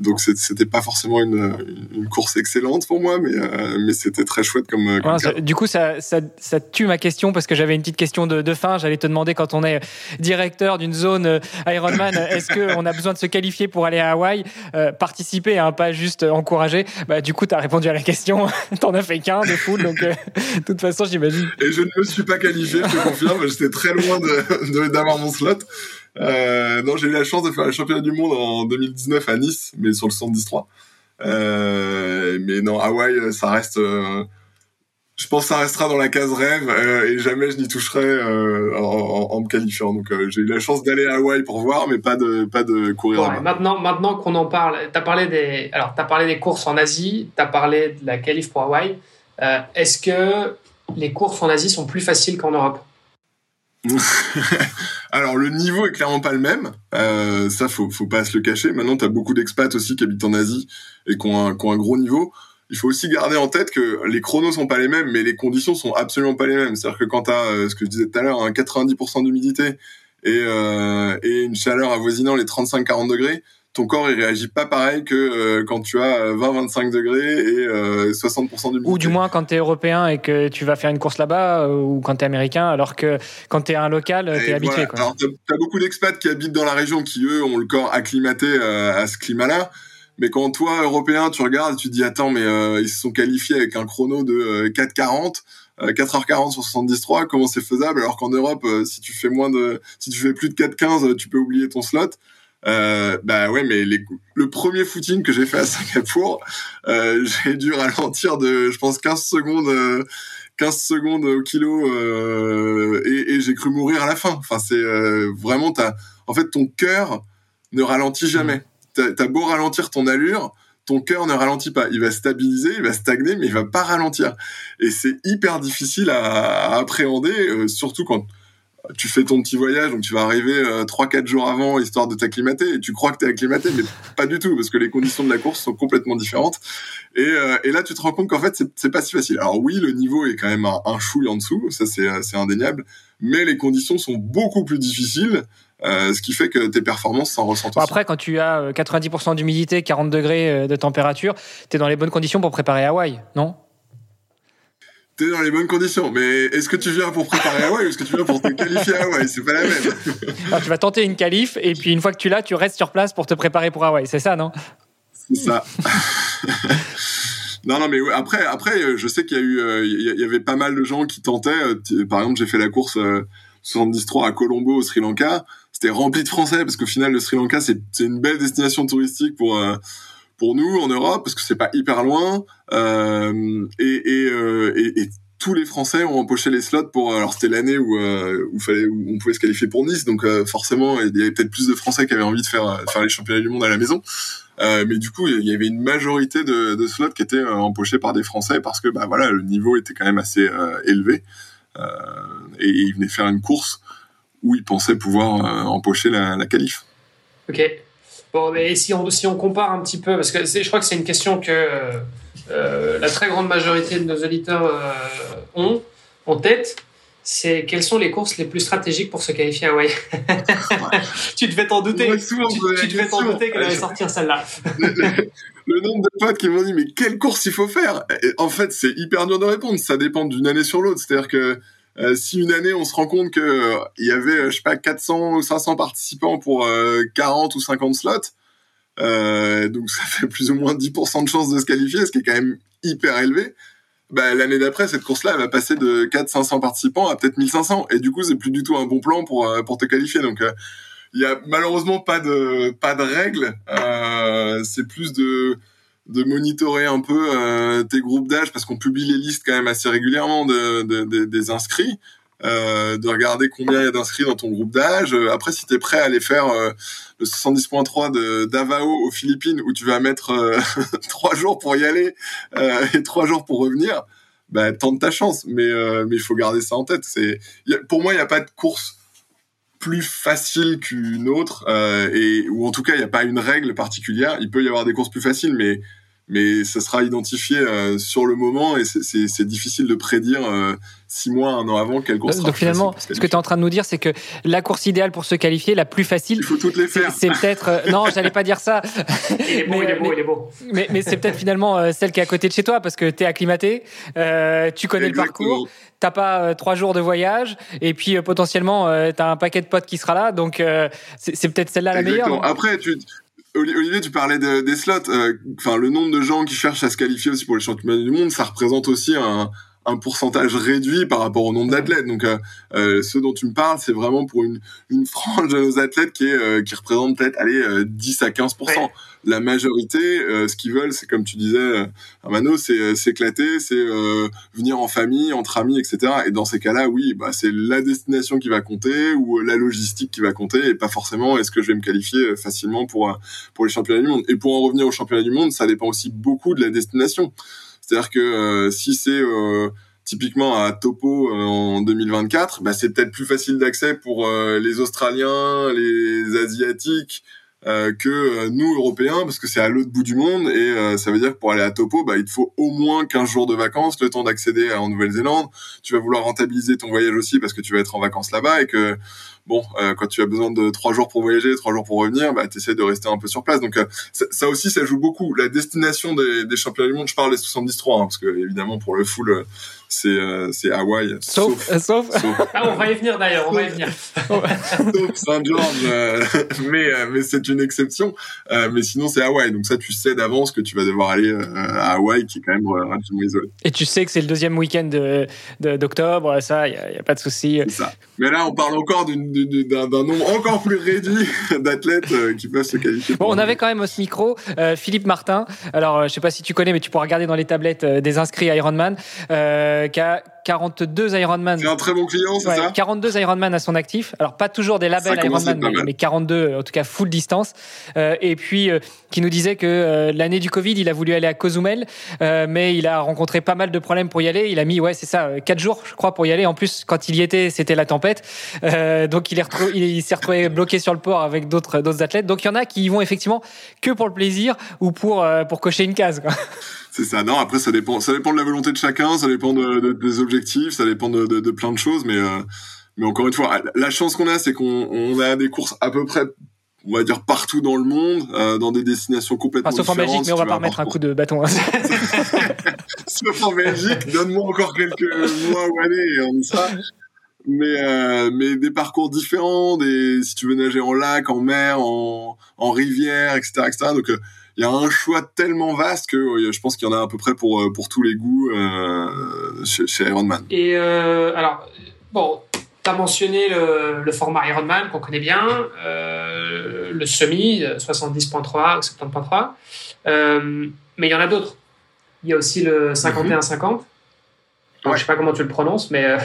donc c'est- c'était pas forcément une, une course excellente pour moi, mais, euh, mais c'était très chouette comme. ça- du coup, ça, ça, ça tue ma question parce que j'avais une petite question de, de fin. J'allais te demander quand on est directeur d'une zone euh, Ironman, *laughs* est-ce qu'on a besoin de se qualifier pour aller à Hawaï? Euh, Participer, hein, pas juste euh, encourager. Bah, du coup, tu as répondu à la question. *laughs* T'en as fait qu'un de full, donc euh, de toute façon, j'imagine. Et je ne me suis pas qualifié, je te confirme. J'étais très loin de- de- d'avoir mon slot. Euh, non, j'ai eu la chance de faire le championnat du monde en 2019 à Nice, mais sur le 73. mais non, Hawaï, ça reste je pense que ça restera dans la case rêve euh, et jamais je n'y toucherai euh, en, me qualifiant. Donc euh, j'ai eu la chance d'aller à Hawaï pour voir, mais pas de pas de courir. maintenant, maintenant qu'on en parle, t'as parlé des alors t'as parlé des courses en Asie, t'as parlé de la qualif pour Hawaï. Est-ce que les courses en Asie sont plus faciles qu'en Europe? *laughs* Alors le niveau est clairement pas le même, ça faut faut pas se le cacher. Maintenant t'as beaucoup d'expats aussi qui habitent en Asie et qui ont qui ont un gros niveau il faut aussi garder en tête que les chronos sont pas les mêmes, mais les conditions sont absolument pas les mêmes. C'est-à-dire que quand tu as, euh, ce que je disais tout à l'heure, un 90% d'humidité et, euh, et une chaleur avoisinant les 35-40 degrés, ton corps il réagit pas pareil que euh, quand tu as 20-25 degrés et 60% d'humidité. Ou du moins quand tu es européen et que tu vas faire une course là-bas, ou quand tu es américain, alors que quand tu es un local, tu es habitué. Quoi. Alors tu as, beaucoup d'expats qui habitent dans la région qui, eux, ont le corps acclimaté à ce climat-là. Mais quand toi, Européen, tu regardes, tu te dis, attends, mais euh, ils se sont qualifiés avec un chrono de 4,40, euh, 4h40 euh, sur 73, comment c'est faisable? Alors qu'en Europe, si tu fais moins de, si tu fais plus de 4,15, tu peux oublier ton slot. Euh, bah ouais, mais les, le premier footing que j'ai fait à Singapour, euh, *laughs* j'ai dû ralentir de, je pense, 15 secondes, 15 secondes au kilo, et, et j'ai cru mourir à la fin. Enfin, c'est vraiment, t'as, en fait, ton cœur ne ralentit jamais t'as beau ralentir ton allure, ton cœur ne ralentit pas. Il va stabiliser, il va stagner, mais il va pas ralentir. Et c'est hyper difficile à, appréhender, euh, surtout quand tu fais ton petit voyage, donc tu vas arriver euh, trois 4 quatre jours avant, histoire de t'acclimater, et tu crois que t'es acclimaté, mais pas du tout, parce que les conditions de la course sont complètement différentes. Et, euh, là, tu te rends compte qu'en fait, c'est pas si facile. Alors oui, le niveau est quand même un, un chouille en dessous, ça c'est indéniable, mais les conditions sont beaucoup plus difficiles. Euh, ce qui fait que tes performances s'en ressentent. après, quand tu as 90% euh, d'humidité, 40 degrés euh, de température, tu es dans les bonnes conditions pour préparer Hawaï, non? T'es dans les bonnes conditions, mais est-ce que tu viens pour préparer Hawaï ou est-ce que tu viens pour te qualifier à Hawaï? C'est pas la même. Alors, tu vas tenter une qualif et puis une fois que tu l'as, tu restes sur place pour te préparer pour Hawaï, c'est ça, non? C'est ça. non, non, mais après, après, je sais qu'il y a eu, il y avait pas mal de gens qui tentaient. Par exemple, j'ai fait la course 73 à Colombo au Sri Lanka c'était rempli de Français parce qu'au final le Sri Lanka c'est une belle destination touristique pour euh, pour nous en Europe parce que c'est pas hyper loin euh, euh, et, tous les Français ont empoché les slots pour alors c'était l'année où euh, on pouvait se qualifier pour Nice donc forcément il y avait peut-être plus de Français qui avaient envie de faire faire les championnats du monde à la maison mais du coup il y avait une majorité de, slots qui étaient empochés par des Français parce que bah voilà le niveau était quand même assez élevé et ils venaient faire une course où ils pensaient pouvoir empocher la, la qualif. Ok. Bon, mais si on, si on compare un petit peu, parce que je crois que c'est une question que euh, la très grande majorité de nos auditeurs euh, ont en tête, c'est quelles sont les courses les plus stratégiques pour se qualifier à Hawaii *laughs* Tu devais t'en douter. tu, devais t'en douter qu'elle allait sortir celle-là. le, nombre de potes qui m'ont dit mais quelle course il faut faire? En fait, c'est hyper dur de répondre. Ça dépend d'une année sur l'autre. C'est-à-dire que euh, si une année on se rend compte que euh, il y avait euh, je sais pas 400 ou 500 participants pour 40 ou 50 slots donc ça fait plus ou moins 10% de chances de se qualifier ce qui est quand même hyper élevé. Bah, l'année d'après cette course là elle va passer de 4 500 participants à peut-être 1500 et du coup c'est plus du tout un bon plan pour pour te qualifier. Donc il y a malheureusement pas de pas de règles. C'est plus de de monitorer un peu euh, tes groupes d'âge parce qu'on publie les listes quand même assez régulièrement de, de, des inscrits. Euh, de regarder combien il y a d'inscrits dans ton groupe d'âge. Euh, après, si tu es prêt à aller faire le 70.3 de d'Avao aux Philippines où tu vas mettre *laughs* trois jours pour y aller et trois jours pour revenir, bah, tente ta chance. Mais mais il faut garder ça en tête. C'est pour moi, il n'y a pas de course plus facile qu'une autre et ou en tout cas il n'y a pas une règle particulière. Il peut y avoir des courses plus faciles, mais mais ça sera identifié euh, sur le moment et c'est difficile de prédire euh, six mois, un an avant quelle course. Donc finalement, ce que tu es en train de nous dire, c'est que la course idéale pour se qualifier, la plus facile, il faut toutes les faire. C'est peut-être euh, non, j'allais pas dire ça. *laughs* il est beau, il est beau, il est beau. Mais, mais c'est peut-être finalement celle qui est à côté de chez toi parce que tu es acclimaté, tu connais le parcours t'as pas trois jours de voyage et puis potentiellement tu as un paquet de potes qui sera là donc c'est peut-être celle-là la meilleure. Après tu Olivier, tu parlais des slots. Euh, enfin, le nombre de gens qui cherchent à se qualifier aussi pour les championnats du monde, ça représente aussi un, un pourcentage réduit par rapport au nombre d'athlètes. Donc, euh, euh, ce dont tu me parles, c'est vraiment pour une, une frange de nos athlètes qui, est, euh, qui représente peut-être allez, 10 à 15 La majorité, ce qu'ils veulent, c'est comme tu disais, Armano, c'est s'éclater, c'est venir en famille, entre amis, etc. Et dans ces cas-là, oui, bah, c'est la destination qui va compter ou la logistique qui va compter et pas forcément est-ce que je vais me qualifier facilement pour, pour les championnats du monde. Et pour en revenir aux championnats du monde, ça dépend aussi beaucoup de la destination. C'est-à-dire que euh, si c'est euh, typiquement à Topo euh, en 2024, bah, c'est peut-être plus facile d'accès pour les Australiens, les Asiatiques, euh, que nous Européens parce que c'est à l'autre bout du monde et ça veut dire que pour aller à Topo bah il te faut au moins 15 jours de vacances le temps d'accéder en Nouvelle-Zélande. Tu vas vouloir rentabiliser ton voyage aussi parce que tu vas être en vacances là-bas et que bon, euh, quand tu as besoin de trois jours pour voyager, trois jours pour revenir, bah, tu essaies de rester un peu sur place. Donc euh, ça, aussi, ça joue beaucoup. La destination des, des championnats du monde, je parle des 73, hein, parce que évidemment pour le full, euh, c'est euh, c'est Hawaï. Sauf, sauf, *laughs* Ah, on va y venir d'ailleurs, on va y venir. *laughs* sauf Saint George, mais mais c'est une exception. mais sinon c'est Hawaï, donc ça tu sais d'avance que tu vas devoir aller à Hawaï, qui est quand même relativement isolé. Et tu sais que c'est le deuxième week-end d'octobre, de, ça, il y, a pas de souci. C'est ça. Mais là, on parle encore d'une d'un nombre encore plus réduit *laughs* d'athlètes euh, qui peuvent se qualifier. Bon, on avait quand même ce micro euh, Philippe Martin. Alors, euh, je sais pas si tu connais, mais tu pourras regarder dans les tablettes des inscrits Ironman, qui a 42 Ironman. C'est un très bon client, c'est ça 42 Ironman à son actif. Alors, pas toujours des labels Ironman, mais, 42, en tout cas full distance. et puis, qui nous disait que l'année du Covid, il a voulu aller à Cozumel, mais il a rencontré pas mal de problèmes pour y aller. Il a mis, ouais, c'est ça, 4 jours, je crois, pour y aller. En plus, quand il y était, c'était la tempête. donc, il est il, s'est retrouvé bloqué sur le port avec d'autres d'autres athlètes. Donc il y en a qui y vont effectivement que pour le plaisir ou pour euh, pour cocher une case. C'est ça. Non, après ça dépend ça dépend de la volonté de chacun, ça dépend de, des objectifs, ça dépend de, de, plein de choses, mais euh, mais encore une fois, la chance qu'on a, c'est qu'on on a des courses à peu près on va dire partout dans le monde, euh, dans des destinations complètement différentes. Sauf en Belgique, mais on va pas remettre un coup de bâton. Hein. *laughs* sauf en Belgique, donne-moi encore quelques mois ou années et on sera mais euh, mais des parcours différents des si tu veux nager en lac en mer en en rivière etc etc donc euh, il y a un choix tellement vaste que euh, je pense qu'il y en a à peu près pour pour tous les goûts chez, chez, Ironman et alors bon tu as mentionné le, le format Ironman qu'on connaît bien le semi 70.3 ou 70.3 mais il y en a d'autres. Il y a aussi le 51-50 je sais pas comment tu le prononces, mais. Euh,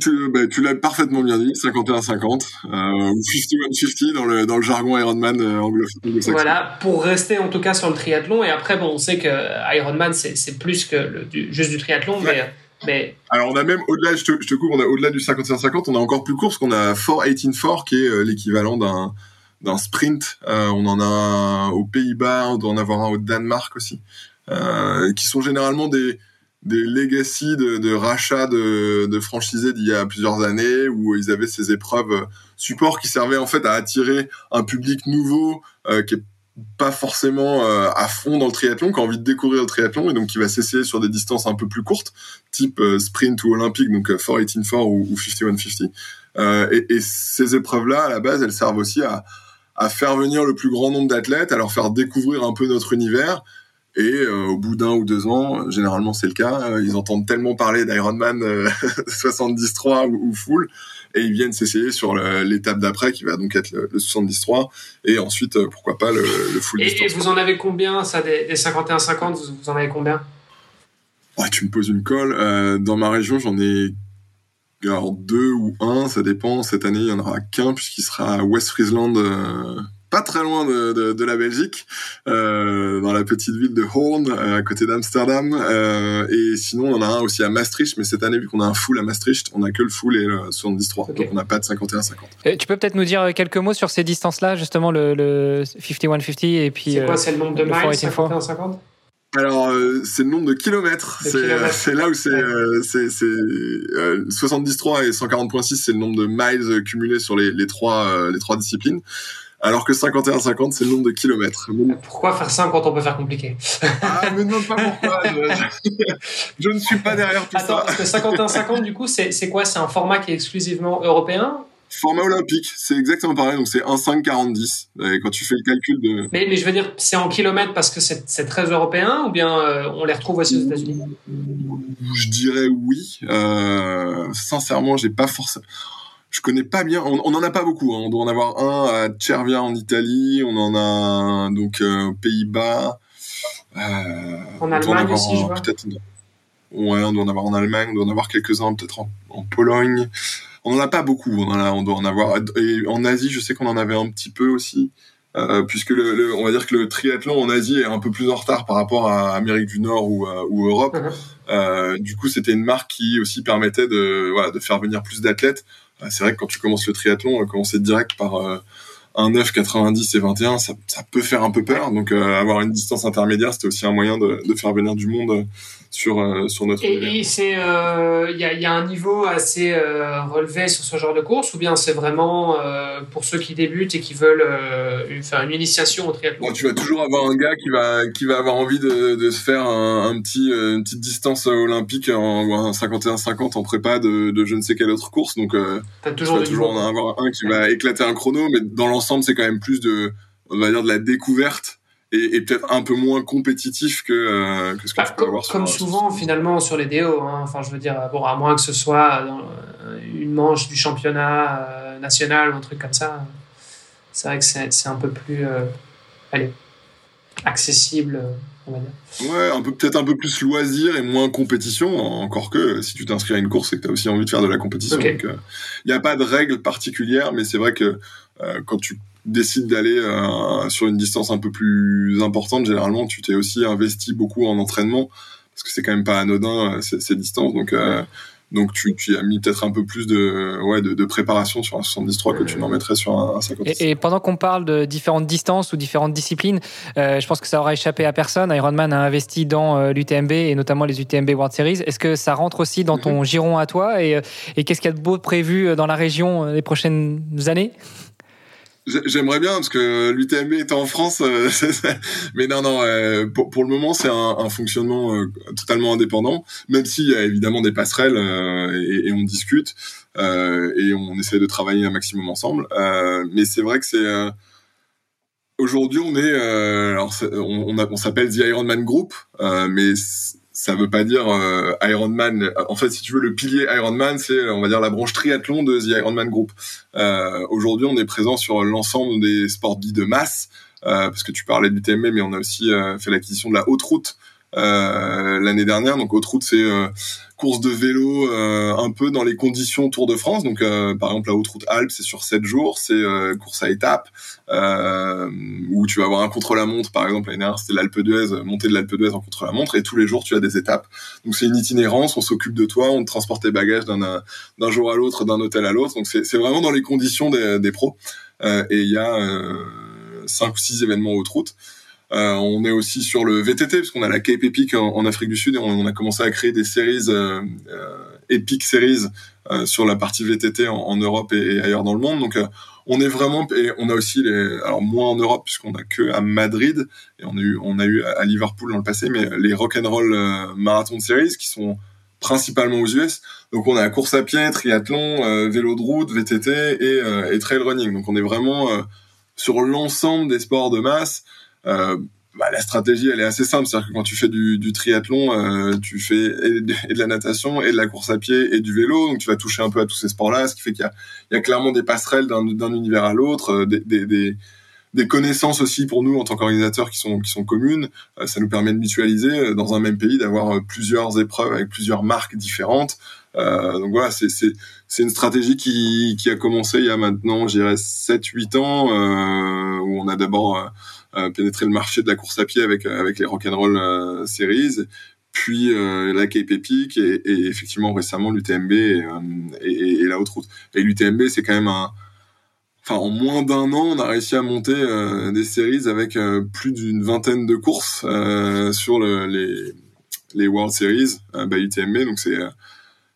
tu, bah, tu l'as parfaitement bien dit, 51-50, euh, ou 51-50 dans le, dans le jargon Ironman euh, anglophone. Voilà, pour rester en tout cas sur le triathlon. Et après, bon, on sait que Ironman, c'est plus que le, juste du triathlon, mais. Mais... Alors on a même au-delà, je te, je te coupe, on a au-delà du 51-50, on a encore plus court parce qu'on a 4-18-4 qui est euh, l'équivalent d'un d'un sprint. Euh, on en a aux Pays-Bas, on doit en avoir un au Danemark aussi, euh, qui sont généralement des des legacy de, de rachat de, de franchisés d'il y a plusieurs années où ils avaient ces épreuves euh, support qui servaient en fait à attirer un public nouveau euh, qui est pas forcément euh, à fond dans le triathlon, qui a envie de découvrir le triathlon et donc qui va s'essayer sur des distances un peu plus courtes, type sprint ou olympique, donc 4-18-4 ou, ou 51-50. Et, et, ces épreuves-là, à la base, elles servent aussi à, à faire venir le plus grand nombre d'athlètes, à leur faire découvrir un peu notre univers et euh, au bout d'un ou deux ans, généralement c'est le cas, euh, ils entendent tellement parler d'Ironman 73 euh, *laughs* ou, ou, full, et ils viennent s'essayer sur l'étape d'après qui va donc être le, 73, et ensuite pourquoi pas le, le full et, distance. Et vous en avez combien ça des, 51-50 vous, vous, en avez combien? Ouais, Tu me poses une colle. dans ma région, j'en ai alors deux ou un, ça dépend. Cette année, il y en aura qu'un puisqu'il sera à West Friesland pas très loin de, de, de la Belgique, euh, dans la petite ville de Hoorn, euh, à côté d'Amsterdam. Euh, et sinon, on en a un aussi à Maastricht, mais cette année, vu qu'on a un full à Maastricht, on a que le full et le 73. Okay. Donc, on n'a pas de 51-50. Tu peux peut-être nous dire quelques mots sur ces distances-là, justement, le, le 51-50 et puis... C'est quoi, c'est le nombre de miles, 51-50 alors, euh, c'est le nombre de kilomètres. C'est là où c'est euh, c'est euh, 73 et 140.6, c'est le nombre de miles cumulés sur les, les trois les trois disciplines alors que 51-50, c'est le nombre de kilomètres. Pourquoi faire simple quand on peut faire compliqué? Ah, me demande pas pourquoi. je, ne suis pas derrière tout Attends, ça. parce que 51-50, du coup, c'est quoi? C'est un format qui est exclusivement européen? Format olympique, c'est exactement pareil, donc c'est 1,5-40-10. Et quand tu fais le calcul de... Mais, mais je veux dire, c'est en kilomètres parce que c'est très européen ou bien euh, on les retrouve aussi aux États-Unis? Je dirais oui. Euh, sincèrement, j'ai pas forcément. Je connais pas bien. On, on en a pas beaucoup. Hein. On doit en avoir un à Cervia en Italie. On en a un donc euh, aux Pays-Bas. Euh, en Allemagne aussi, je vois. Ouais, on doit en avoir en Allemagne. On doit en avoir quelques-uns peut-être en, en, Pologne. On en a pas beaucoup. On, en a, on doit en avoir. Et en Asie, je sais qu'on en avait un petit peu aussi. Euh, puisque le, le, on va dire que le triathlon en Asie est un peu plus en retard par rapport à Amérique du Nord ou, euh, ou Europe. Mhm. Euh, du coup, c'était une marque qui aussi permettait de, voilà, de faire venir plus d'athlètes. Euh, c'est vrai que quand tu commences le triathlon, commencer direct par un 9, 90 et 21, ça, ça peut faire un peu peur. Donc, avoir une distance intermédiaire, c'était aussi un moyen de faire venir du monde sur, euh, sur notre Et, c'est il euh, y, a, y, a, un niveau assez euh, relevé sur ce genre de course ou bien c'est vraiment pour ceux qui débutent et qui veulent faire une initiation au triathlon? Tu vas toujours avoir un gars qui va, qui va avoir envie de, de se faire un, un, petit, une petite distance olympique en, 51-50 en prépa de, de, je ne sais quelle autre course. Donc As toujours, tu vas toujours en avoir un qui va éclater un chrono, mais dans l'ensemble c'est quand même plus de, on va dire, de la découverte et, peut-être un peu moins compétitif que, euh, que ce que bah, tu peux avoir sur Comme souvent, finalement, sur les DO. Hein. Enfin, je veux dire, bon, à moins que ce soit dans euh, une manche du championnat euh, national ou un truc comme ça. C'est vrai que c'est un peu plus allez, accessible, on va dire. Ouais, un peu, peut-être un peu plus loisir et moins compétition. Encore que si tu t'inscris à une course, c'est que tu as aussi envie de faire de la compétition. Il n'y a pas de règle particulière, mais c'est vrai que quand tu décides d'aller euh, sur une distance un peu plus importante, généralement, tu t'es aussi investi beaucoup en entraînement parce que c'est quand même pas anodin euh, ces, ces, distances. Donc, euh, donc tu, tu, as mis peut-être un peu plus de, ouais, de, de, préparation sur un 73 que tu n'en mettrais sur un, un 56. Et, et, pendant qu'on parle de différentes distances ou différentes disciplines, euh, je pense que ça aura échappé à personne. Ironman a investi dans euh, l'UTMB et notamment les UTMB World Series. Est-ce que ça rentre aussi dans ton mhm. giron à toi Et, et qu'est-ce qu'il y a de beau prévu dans la région les prochaines années? J'aimerais bien parce que l'UTMB est en France, euh, *laughs* mais non, non. Euh, pour, le moment, c'est un, fonctionnement euh, totalement indépendant, même s'il y a évidemment des passerelles et, on discute et on essaie de travailler un maximum ensemble. mais c'est vrai que c'est aujourd'hui, on est, alors on, on, on s'appelle The Ironman Group, mais ça veut pas dire euh, Ironman. En fait, si tu veux, le pilier Ironman, c'est on va dire la branche triathlon de The Ironman Group. Euh, Aujourd'hui, on est présent sur l'ensemble des sports dits de masse, euh, parce que tu parlais du TMB, mais on a aussi euh, fait l'acquisition de la haute route euh, l'année dernière. Donc haute route, c'est euh, course de vélo euh, un peu dans les conditions Tour de France. Donc par exemple la haute route Alpes, c'est sur 7 jours, c'est course à étapes où tu vas avoir un contre-la-montre. Par exemple l'année dernière, c'était l'Alpe d'Huez, montée de l'Alpe d'Huez en contre-la-montre, et tous les jours tu as des étapes. Donc c'est une itinérance, on s'occupe de toi, on te transporte tes bagages d'un jour à l'autre, d'un hôtel à l'autre. Donc c'est vraiment dans les conditions des, des pros. et il y a cinq ou six événements haute route. Euh, on est aussi sur le VTT parce qu'on a la Cape Epic en, Afrique du Sud et on, a commencé à créer des séries euh, euh Epic Series euh, sur la partie VTT en, Europe et, ailleurs dans le monde. Donc on est vraiment et on a aussi les alors moins en Europe puisqu'on a que à Madrid et on a eu on a eu à Liverpool dans le passé mais les Rock and Roll Marathon Series qui sont principalement aux US. Donc on a course à pied, triathlon, vélo de route, VTT et, et trail running. Donc on est vraiment sur l'ensemble des sports de masse. Euh, bah, la stratégie, elle est assez simple. C'est-à-dire que quand tu fais du, du triathlon, euh, tu fais et de, la natation, et de la course à pied, et du vélo. Donc, tu vas toucher un peu à tous ces sports-là, ce qui fait qu'il y, y a, clairement des passerelles d'un univers à l'autre, euh, des, des, des, des, connaissances aussi pour nous en tant qu'organisateurs qui sont, qui sont communes. Euh, ça nous permet de mutualiser dans un même pays, d'avoir plusieurs épreuves avec plusieurs marques différentes. Euh, donc voilà, c'est une stratégie qui, qui a commencé il y a maintenant, je dirais, 7-8 ans, euh, où on a d'abord euh, pénétrer le marché de la course à pied avec avec les Rock'n'Roll euh, Series puis euh, la Cape Epic et, effectivement récemment l'UTMB et, la haute route. Et l'UTMB c'est quand même un, en moins d'un an on a réussi à monter des séries avec plus d'une vingtaine de courses sur le, les les World Series bah, UTMB donc c'est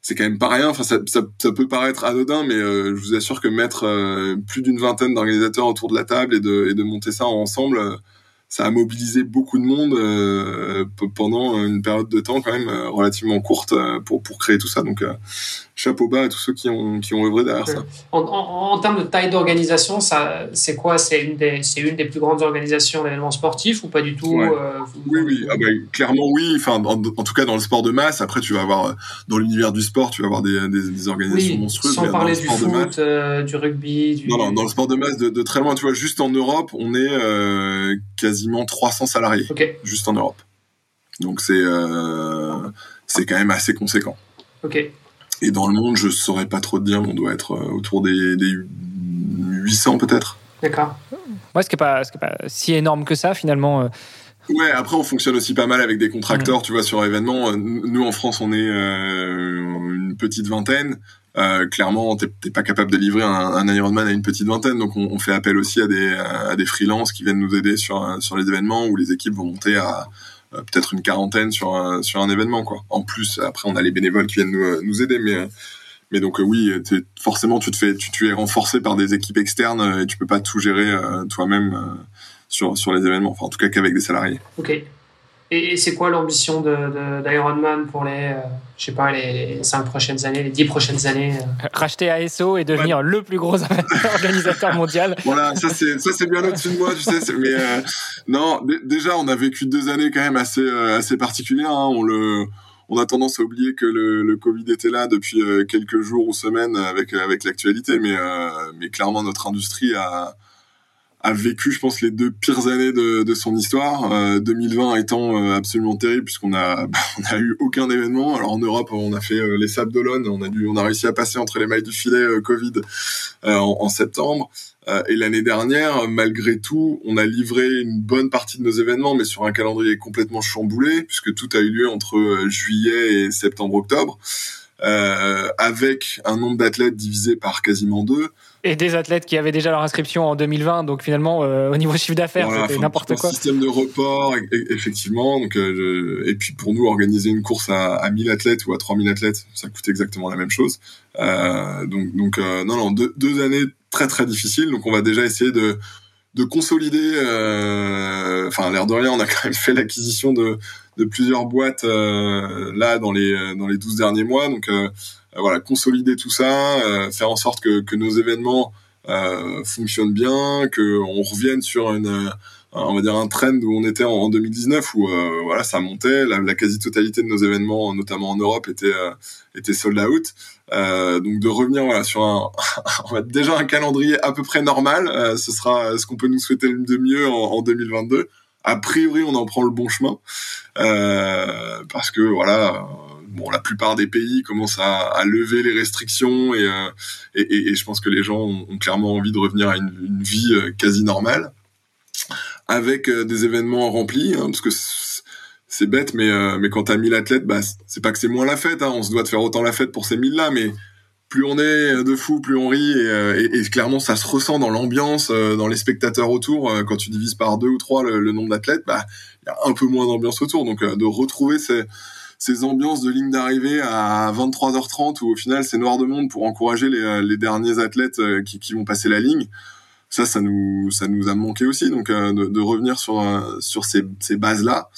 c'est quand même pas rien. Enfin, ça, peut paraître anodin, mais euh, je vous assure que mettre euh, plus d'une vingtaine d'organisateurs autour de la table et de, et de monter ça ensemble, euh, ça a mobilisé beaucoup de monde pendant une période de temps quand même relativement courte pour, pour créer tout ça. Donc, chapeau bas à tous ceux qui ont, qui ont œuvré derrière ça. En, en, termes de taille d'organisation, c'est quoi? C'est une, des, une des plus grandes organisations d'événements sportifs ou pas du tout euh, Oui, oui. Ah bah, clairement oui. Enfin, en, tout cas, dans le sport de masse, après, tu vas avoir, euh, dans l'univers du sport, tu vas avoir des, des, organisations monstrueuses. Sans parler du foot, euh, du rugby. Du... Non, non, dans le sport de masse, de, très loin, tu vois, juste en Europe, on est quasiment 300 salariés. Juste en Europe. Donc c'est c'est quand même assez conséquent. Ok. Et dans le monde, je saurais pas trop te dire, on doit être euh, autour des, 800 peut-être. D'accord. Ouais, ce qui n'est pas, pas, si énorme que ça finalement. Euh. Ouais, après on fonctionne aussi pas mal avec des contracteurs, tu vois, sur événements. Nous en France, on est euh, une petite vingtaine. Euh, clairement, t'es pas capable de livrer un, un, Ironman à une petite vingtaine, donc on, fait appel aussi à des, freelances qui viennent nous aider sur, sur les événements où les équipes vont monter à, euh, peut-être une quarantaine sur un, sur un événement quoi. En plus, après on a les bénévoles qui viennent nous, euh, aider, mais mais donc euh, oui, forcément tu te fais, tu, es renforcé par des équipes externes et tu peux pas tout gérer toi-même sur sur les événements. Enfin, en tout cas qu'avec des salariés. Ok. Et, c'est quoi l'ambition d'Ironman de, pour les, euh, je sais pas, les 5 prochaines années, les 10 prochaines années euh? Racheter ASO et devenir le plus gros *laughs* organisateur mondial. Voilà, ça c'est bien au-dessus de moi, tu sais. Mais euh, non, déjà on a vécu deux années quand même assez assez particulières. Hein. on le on a tendance à oublier que le, le Covid était là depuis quelques jours ou semaines avec avec l'actualité, mais mais clairement notre industrie a a vécu, je pense, les deux pires années de, de son histoire. Euh, 2020 étant euh, absolument terrible puisqu'on a, *laughs* on a eu aucun événement. Alors en Europe, on a fait euh, les Sables d'Olonne, on a dû, on a réussi à passer entre les mailles du filet euh, Covid en, en, septembre. et l'année dernière, malgré tout, on a livré une bonne partie de nos événements, mais sur un calendrier complètement chamboulé puisque tout a eu lieu entre juillet et septembre-octobre. Euh, avec un nombre d'athlètes divisé par quasiment deux. Et des athlètes qui avaient déjà leur inscription en 2020, donc finalement, euh, au niveau chiffre d'affaires, c'était n'importe quoi. Système de report, e-, e-, effectivement. Donc, euh, et puis pour nous, organiser une course à, à 1000 athlètes ou à 3000 athlètes, ça coûte exactement la même chose. donc, donc non, non, deux, deux années très très difficiles. Donc on va déjà essayer de de consolider. Enfin, l'air de rien, on a quand même fait l'acquisition de de plusieurs boîtes euh, là dans les dans les 12 derniers mois. Donc euh, voilà, consolider tout ça, euh, faire en sorte que, que nos événements fonctionnent bien, que on revienne sur une on va dire un trend où on était en, 2019 où voilà ça montait. La, quasi-totalité de nos événements notamment en Europe était était sold out. Donc de revenir voilà sur un *laughs* on va déjà un calendrier à peu près normal ce sera ce qu'on peut nous souhaiter de mieux en, en 2022 a priori, on en prend le bon chemin euh, parce que voilà, bon, la plupart des pays commencent à, lever les restrictions euh, et, je pense que les gens ont, clairement envie de revenir à une, vie euh, quasi normale avec des événements remplis, hein, parce que c'est bête, mais mais quand t'as 1000 athlètes, bah c'est pas que c'est moins la fête, hein, on se doit de faire autant la fête pour ces 1000 là, mais plus on est de fou, plus on rit, et, euh, clairement ça se ressent dans l'ambiance, euh, dans les spectateurs autour. Euh, quand tu divises par deux ou trois le, nombre d'athlètes, bah il y a un peu moins d'ambiance autour. Donc de retrouver ces, ces ambiances de ligne d'arrivée à 23h30 où au final c'est noir de monde pour encourager les, les derniers athlètes qui, qui, vont passer la ligne. Ça, ça nous, ça nous a manqué aussi. Donc de, de, revenir sur sur ces, ces bases là.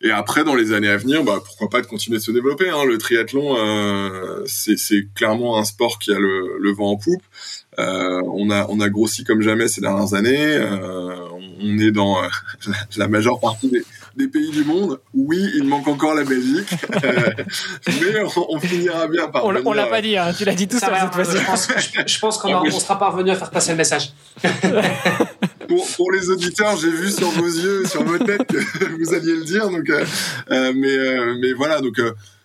Et après, dans les années à venir, bah, pourquoi pas de continuer de se développer. Hein. Le triathlon, euh, c'est clairement un sport qui a le, le vent en poupe. Euh, on a on a grossi comme jamais ces dernières années. Euh, on est dans euh, *laughs* la majeure partie des, des, pays du monde. Oui, il manque encore la Belgique, *laughs* euh, mais on, finira bien par. On, on l'a pas dit, hein, tu l'as dit tout seul cette fois-ci. Je pense, qu'on on sera parvenu à faire passer le message. *laughs* pour, pour les auditeurs, j'ai vu sur vos yeux, sur vos têtes que *laughs* vous alliez le dire. Donc, mais mais voilà donc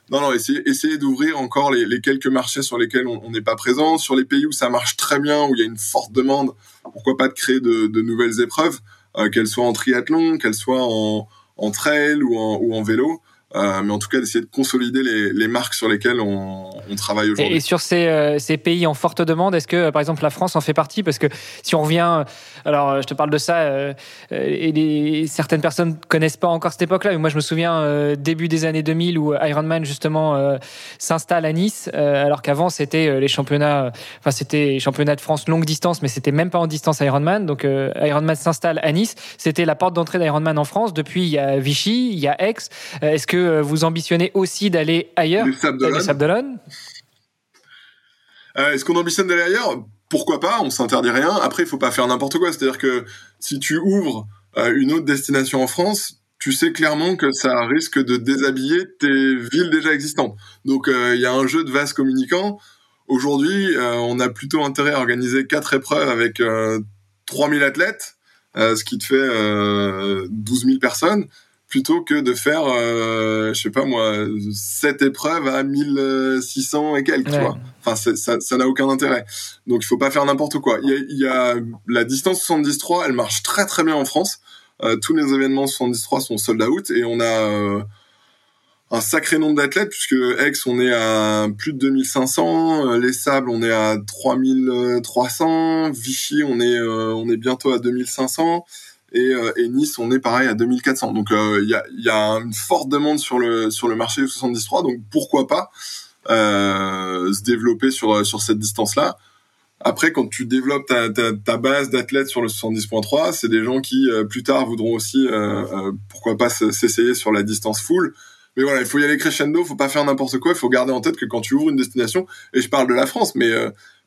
non, non, essayer, essayer d'ouvrir encore les, les, quelques marchés sur lesquels on n'est pas présent. Sur les pays où ça marche très bien, où il y a une forte demande, pourquoi pas de créer de, de nouvelles épreuves, euh, qu'elles soient en triathlon, qu'elles soient en, en trail ou en, ou en vélo. Euh, mais en tout cas d'essayer de consolider les, les, marques sur lesquelles on, on travaille aujourd'hui. Et, sur ces, euh, ces, pays en forte demande, est-ce que euh, par exemple la France en fait partie? Parce que si on revient, alors je te parle de ça, et les, certaines personnes connaissent pas encore cette époque-là, mais moi je me souviens début des années 2000 où Ironman justement s'installe à Nice, alors qu'avant c'était les championnats, enfin c'était championnats de France longue distance, mais c'était même pas en distance Ironman. Donc Ironman s'installe à Nice, c'était la porte d'entrée d'Ironman en France. Depuis il y a Vichy, il y a Aix. Est-ce que vous ambitionnez aussi d'aller ailleurs Les Sables Est-ce qu'on ambitionne d'aller ailleurs? Pourquoi pas On s'interdit rien. Après, il faut pas faire n'importe quoi. C'est-à-dire que si tu ouvres une autre destination en France, tu sais clairement que ça risque de déshabiller tes villes déjà existantes. Donc il y a un jeu de vase communicant. Aujourd'hui, on a plutôt intérêt à organiser quatre épreuves avec 3000 athlètes, ce qui te fait 12 000 personnes plutôt que de faire, euh, je sais pas moi, sept épreuves à 1600 et quelques, Enfin, ça, ça n'a aucun intérêt. Donc, il faut pas faire n'importe quoi. Il y, a, il y a, la distance 73, elle marche très très bien en France. Euh, tous les événements 73 sont sold out et on a euh, un sacré nombre d'athlètes puisque Aix on est à plus de 2500, euh, les Sables on est à 3300, Vichy on est on est bientôt à 2500 et, euh, et, Nice on est pareil à 2400 donc euh, il y, a, une forte demande sur le sur le marché du 73 donc pourquoi pas euh, se développer sur sur cette distance là après quand tu développes ta, ta, base d'athlètes sur le 70.3 c'est des gens qui plus tard voudront aussi pourquoi pas s'essayer sur la distance full. Mais voilà il faut y aller crescendo faut pas faire n'importe quoi. Il faut garder en tête que quand tu ouvres une destination et je parle de la France mais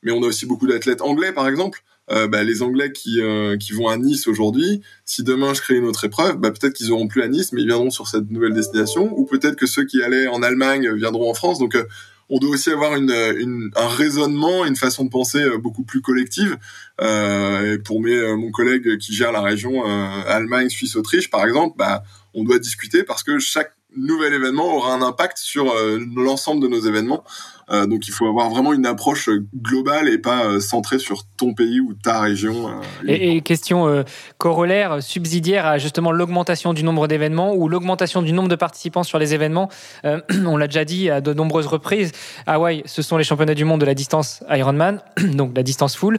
mais on a aussi beaucoup d'athlètes anglais par exemple euh, bah, les Anglais qui, euh, qui vont à Nice aujourd'hui, si demain je crée une autre épreuve, bah, peut-être qu'ils auront plus à Nice, mais ils viendront sur cette nouvelle destination, ou peut-être que ceux qui allaient en Allemagne viendront en France. Donc, euh, on doit aussi avoir une, une, un raisonnement, une façon de penser beaucoup plus collective. Euh, et pour mes, mon collègue qui gère la région Allemagne, Suisse, Autriche, par exemple, bah, on doit discuter parce que chaque nouvel événement aura un impact sur l'ensemble de nos événements. Euh, donc il faut avoir vraiment une approche globale et pas euh, centrée sur ton pays ou ta région. Euh, et, question corollaire, subsidiaire à justement l'augmentation du nombre d'événements ou l'augmentation du nombre de participants sur les événements. *clears throat* on l'a déjà dit à de nombreuses reprises. Hawaï, ce sont les championnats du monde de la distance Ironman, *clears throat* donc la distance full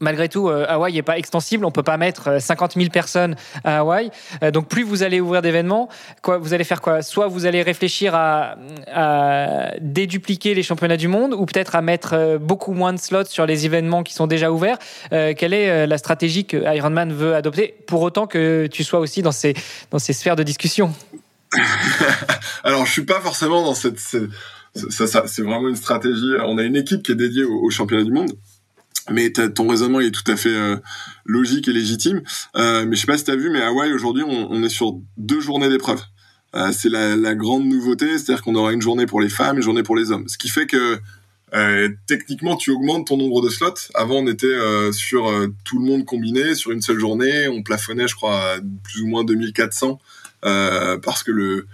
malgré tout, euh, Hawaï n'est pas extensible. On peut pas mettre 50 euh, 000 personnes à Hawaï. Euh, donc, plus vous allez ouvrir d'événements, quoi, vous allez faire quoi? Soit vous allez réfléchir à, dédupliquer les championnats du monde, ou peut-être à mettre beaucoup moins de slots sur les événements qui sont déjà ouverts. quelle est la stratégie que Ironman veut adopter, pour autant que tu sois aussi dans ces dans ces sphères de discussion *laughs* Alors, je suis pas forcément dans cette. Ça, c'est vraiment une stratégie. On a une équipe qui est dédiée aux au championnats du monde mais ton raisonnement est tout à fait euh, logique et légitime. Euh, mais je sais pas si tu as vu, mais Hawaï aujourd'hui, on, est sur deux journées d'épreuve. Euh, c'est la, grande nouveauté, c'est-à-dire qu'on aura une journée pour les femmes, une journée pour les hommes. Ce qui fait que euh, techniquement, tu augmentes ton nombre de slots. Avant, on était euh, sur tout le monde combiné sur une seule journée. On plafonnait, je crois, à plus ou moins 2400 parce que le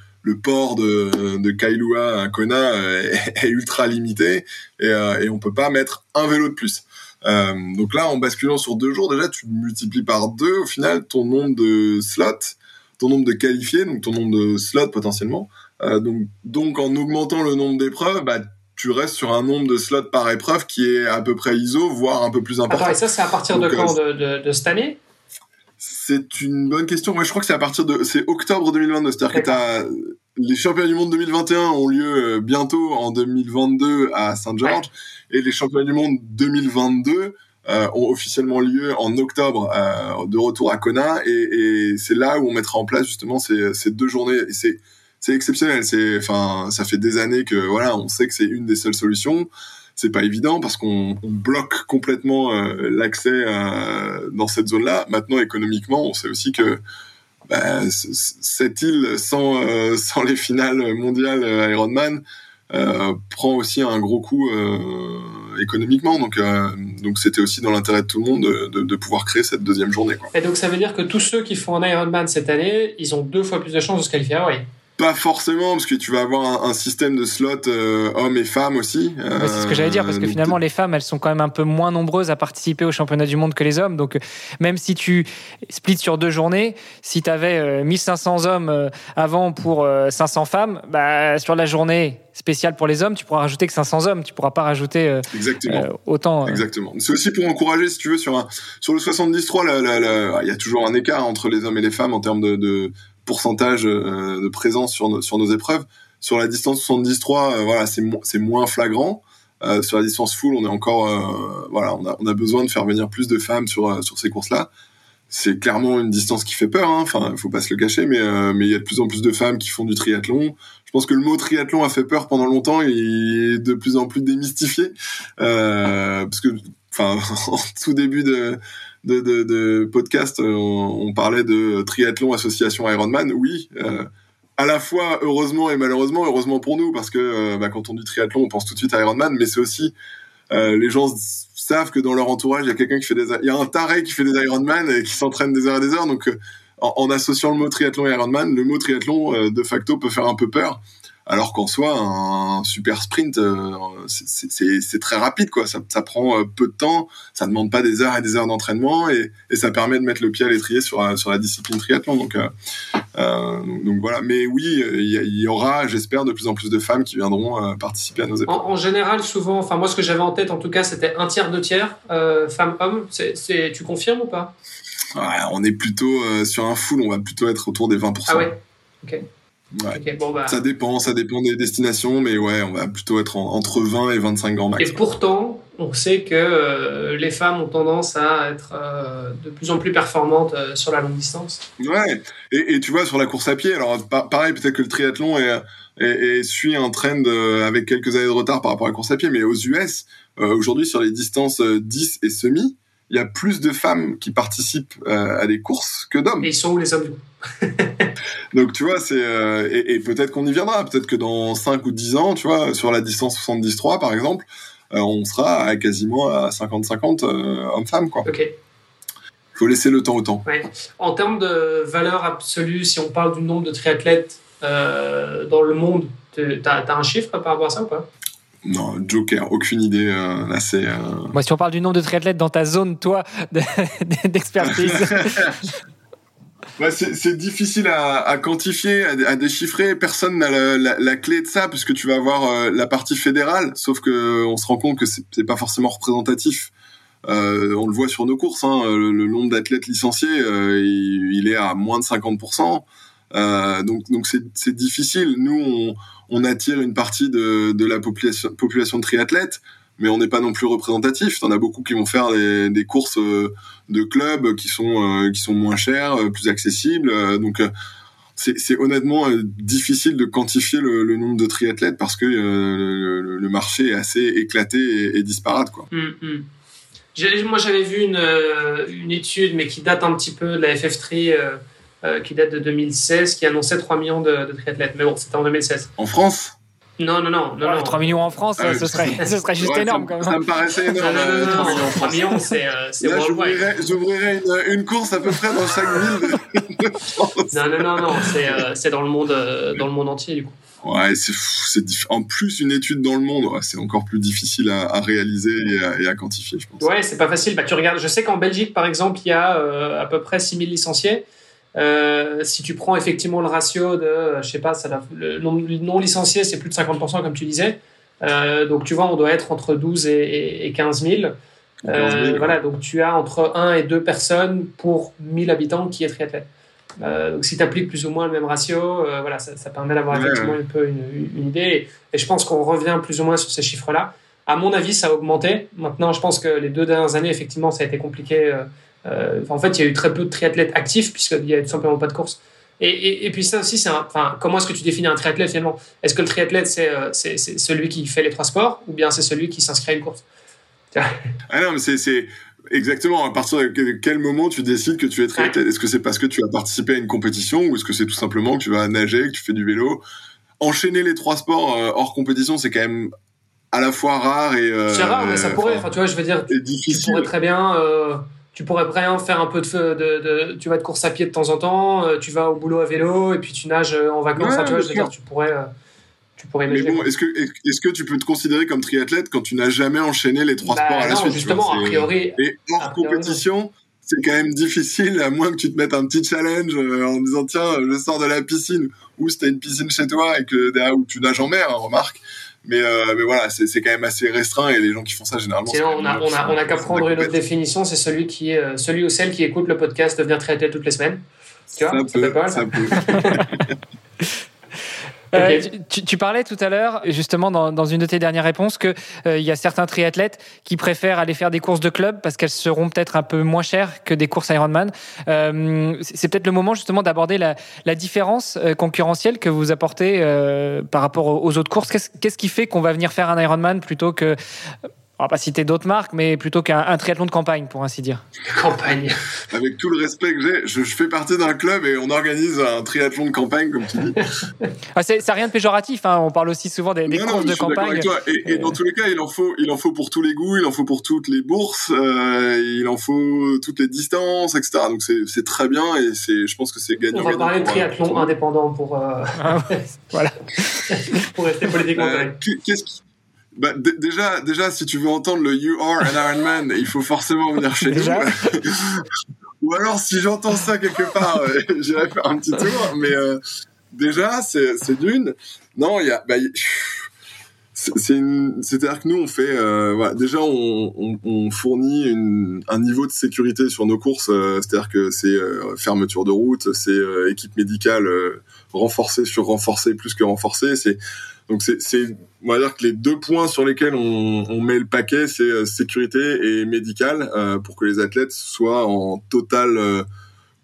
port de, Kailua à Kona *laughs* est, ultra limité et, et on peut pas mettre un vélo de plus. Euh, donc là, en basculant sur deux jours, déjà, tu multiplies par deux au final ton nombre de slots, ton nombre de qualifiés, donc ton nombre de slots potentiellement. Euh, donc, donc en augmentant le nombre d'épreuves, bah, tu restes sur un nombre de slots par épreuve qui est à peu près ISO, voire un peu plus important. Attends, et ça, c'est à partir de quand euh, de, de, cette année? C'est une bonne question. Moi, je crois que c'est à partir de c'est octobre 2022. C'est-à-dire que as, les championnats du monde 2021 ont lieu bientôt en 2022 à Saint-Georges. Et les championnats du monde 2022 euh, ont officiellement lieu en octobre euh, de retour à Kona. Et, et c'est là où on mettra en place justement ces, ces deux journées. Et c'est c'est exceptionnel. C'est enfin ça fait des années que voilà on sait que c'est une des seules solutions. C'est pas évident parce qu'on on bloque complètement euh, l'accès euh, dans cette zone là maintenant économiquement on sait aussi que bah, cette île sans euh, sans les finales mondiales Ironman euh, prend aussi un gros coup euh, économiquement. Donc, euh, donc c'était aussi dans l'intérêt de tout le monde de, de, pouvoir créer cette deuxième journée. Quoi. Et donc ça veut dire que tous ceux qui font un Ironman cette année, ils ont deux fois plus de chances de se qualifier pas forcément, parce que tu vas avoir un, système de slots euh, hommes et femmes aussi. c'est ce que j'allais dire, parce que finalement, les femmes, elles sont quand même un peu moins nombreuses à participer au championnat du monde que les hommes. Donc, même si tu splits sur deux journées, si tu avais 1500 hommes avant pour 500 femmes, bah, sur la journée spéciale pour les hommes, tu pourras rajouter que 500 hommes. Tu pourras pas rajouter Exactement. autant. Exactement. C'est aussi pour encourager, si tu veux, sur, un, sur le 73, il y a toujours un écart entre les hommes et les femmes en termes de, de pourcentage euh, de présence sur nos, épreuves. Sur la distance 73, euh, voilà, c'est moins flagrant. Euh, sur la distance full, on est encore, voilà, on a, besoin de faire venir plus de femmes sur ces courses-là. c'est clairement une distance qui fait peur. Hein. Enfin, il faut pas se le cacher, mais il y a de plus en plus de femmes qui font du triathlon. Je pense que le mot triathlon a fait peur pendant longtemps et est de plus en plus démystifié parce que, *laughs* en tout début de de, podcast, on, on, parlait de triathlon association Ironman. Oui. Euh, à la fois heureusement et malheureusement, heureusement pour nous parce que euh, bah, quand on dit triathlon, on pense tout de suite à Ironman, mais c'est aussi euh, les gens savent que dans leur entourage, il y a quelqu'un qui fait des, il y a un taré qui fait des Ironman et qui s'entraîne des heures et des heures. Donc, euh, en, associant le mot triathlon et Ironman, le mot triathlon euh, de facto peut faire un peu peur. Alors qu'en soi, un super sprint, euh, c'est très rapide, quoi. Ça, ça, prend peu de temps, ça demande pas des heures et des heures d'entraînement, et, et, ça permet de mettre le pied à l'étrier sur, sur la discipline triathlon. Donc, euh, donc voilà. Mais oui, il y, aura, j'espère, de plus en plus de femmes qui viendront participer à nos épreuves. En, en, général, souvent, enfin moi, ce que j'avais en tête, en tout cas, c'était un tiers, deux tiers, euh, femmes-hommes. Tu confirmes ou pas? Ouais, On est plutôt euh, sur un full, on va plutôt être autour des 20%. Ah ouais? Ok. Ouais. Okay, bon bah... Ça dépend, ça dépend des destinations, mais ouais, on va plutôt être en, entre 20 et 25 grands max. Et pourtant, on sait que euh, les femmes ont tendance à être euh, de plus en plus performantes euh, sur la longue distance. Ouais, et, et, tu vois, sur la course à pied, alors pareil, peut-être que le triathlon est, est, est, suit un trend avec quelques années de retard par rapport à la course à pied, mais aux US, aujourd'hui, sur les distances 10 et semi, il y a plus de femmes qui participent à des courses que d'hommes. Et ils sont où les hommes *laughs* Donc tu vois, c'est euh, et, et peut-être qu'on y viendra, peut-être que dans 5 ou 10 ans, tu vois, sur la distance 70-3 par exemple, euh, on sera à quasiment à 50-50 hommes-femmes quoi. OK. Faut laisser le temps au temps. Ouais. En termes de valeur absolue, si on parle du nombre de triathlètes dans le monde, tu as, un chiffre par rapport à ça ou pas? Non, Joker, aucune idée. Euh, là, c'est. Euh... Moi, si on parle du nombre de triathlètes dans ta zone, toi, *laughs* d'expertise. *laughs* bah, c'est difficile à, à quantifier, à, déchiffrer. Personne n'a la, la, la, clé de ça, puisque tu vas avoir euh, la partie fédérale, sauf que on se rend compte que c'est pas forcément représentatif. Euh, on le voit sur nos courses, hein, le, le, nombre d'athlètes licenciés, euh, il, il, est à moins de 50%. Euh, donc donc c'est difficile. Nous, on, on, attire une partie de, de la population, population de triathlètes, mais on n'est pas non plus représentatif. T'en as beaucoup qui vont faire des, des courses euh, de clubs qui sont euh, qui sont moins chères, plus accessibles. donc c'est honnêtement difficile de quantifier le, le, nombre de triathlètes parce que le, le, marché est assez éclaté et, et disparate quoi. Mmh, mmh. Moi j'avais vu une, une étude mais qui date un petit peu de la FF3 euh, qui date de 2016, qui annonçait 3 millions de, de triathlètes. Mais bon, c'était en 2016 En France? Non, non, non. non, ouais, non. 3 millions en France, ah, ce, serait, ce serait juste ouais, énorme ça, quand même. Ça me paraissait énorme. Non, non, non, non, non 3 millions, c'est Là, j'ouvrirais une, une, course à peu près dans chaque ville de, France. Non, non, non, non, c'est euh, dans, le monde, euh, dans le monde entier, du coup. Ouais, c'est en plus une étude dans le monde, ouais, c'est encore plus difficile à, à réaliser et à, et à, quantifier, je pense. Ouais, c'est pas facile. Bah, tu regardes, je sais qu'en Belgique, par exemple, il y a euh, à peu près 6000 licenciés. Euh, si tu prends effectivement le ratio de, je sais pas, ça, le non licencié, c'est plus de 50%, comme tu disais. Euh, donc, tu vois, on doit être entre 12 et, et 15 000. Euh, voilà, donc tu as entre 1 et 2 personnes pour 1000 habitants qui est triathlète. Euh, donc, si tu appliques plus ou moins le même ratio, euh, voilà, ça, ça permet d'avoir ouais, effectivement ouais. un peu une, une idée. Et, et, je pense qu'on revient plus ou moins sur ces chiffres-là. À mon avis, ça a augmenté. Maintenant, je pense que les deux dernières années, effectivement, ça a été compliqué. Euh, en fait, il y a eu très peu de triathlètes actifs puisqu'il n'y a tout simplement pas de course. Et, et, et, puis ça aussi, c'est enfin, comment est-ce que tu définis un triathlète finalement? Est-ce que le triathlète, c'est, c'est, c'est celui qui fait les trois sports ou bien c'est celui qui s'inscrit à une course? *laughs* Ah non, mais c'est, c'est exactement à partir de quel moment tu décides que tu es triathlète? Est-ce que c'est parce que tu as participé à une compétition ou est-ce que c'est tout simplement que tu vas nager, que tu fais du vélo? Enchaîner les trois sports euh, hors compétition, c'est quand même à la fois rare et. Euh, c'est rare, mais ça pourrait. Enfin, tu vois, je veux dire, tu, tu pourrais très bien. Euh, tu pourrais bien faire un peu de, de, de, tu vas de course à pied de temps en temps, euh, tu vas au boulot à vélo et puis tu nages en vacances. Ouais, enfin, tu vois, je veux dire, tu pourrais, euh, tu pourrais Mais bon, est-ce que, est-ce que tu peux te considérer comme triathlète quand tu n'as jamais enchaîné les trois bah, sports à la non, suite Justement, a priori. Et hors compétition, c'est quand même difficile, à moins que tu te mettes un petit challenge euh, en disant tiens, je sors de la piscine ou si t'as une piscine chez toi et que derrière où tu nages en mer, hein, remarque. Mais, euh, mais voilà, c'est quand même assez restreint et les gens qui font ça généralement. Sinon, on a, on a, on a qu'à prendre une autre définition, c'est celui qui euh, celui ou celle qui écoute le podcast devenir triathlète toutes les semaines. Tu vois, ça, ça peut, pas, ça, ça peut. Euh, tu, parlais tout à l'heure, justement, dans, une de tes dernières réponses, qu'il euh, y a certains triathlètes qui préfèrent aller faire des courses de club parce qu'elles seront peut-être un peu moins chères que des courses Ironman. Euh, c'est peut-être le moment, justement, d'aborder la, la, différence concurrentielle que vous apportez par rapport aux autres courses. Qu'est-ce qui fait qu'on va venir faire un Ironman plutôt que on va pas citer d'autres marques, mais plutôt qu'un triathlon de campagne, pour ainsi dire. Campagne. Avec tout le respect que j'ai, je, fais partie d'un club et on organise un triathlon de campagne, comme tu dis. *laughs* ah, ça n'a rien de péjoratif, hein. on parle aussi souvent des, courses de campagne. Et, dans tous les cas, il en, faut, il en faut pour tous les goûts, il en faut pour toutes les bourses, euh, il en faut toutes les distances, etc. Donc c'est très bien et je pense que c'est gagnant. On va parler de triathlon indépendant pour, euh, ah voilà. *laughs* pour rester politiquement euh, Qu'est-ce qui bah, déjà, déjà, si tu veux entendre le You Are an Iron Man, *laughs* il faut forcément venir chez nous. *laughs* Ou alors, si j'entends ça quelque part, euh, *laughs* j'irai faire un petit tour. Mais euh, déjà, c'est d'une. Non, il y a. Bah, c'est-à-dire que nous, on fait. Euh, voilà, déjà, on, on, on fournit une, un niveau de sécurité sur nos courses. C'est-à-dire que c'est fermeture de route, c'est équipe médicale renforcée sur renforcée plus que renforcée. Donc c'est, on va dire que les deux points sur lesquels on, met le paquet, c'est euh, sécurité et médical euh, pour que les athlètes soient en totale euh,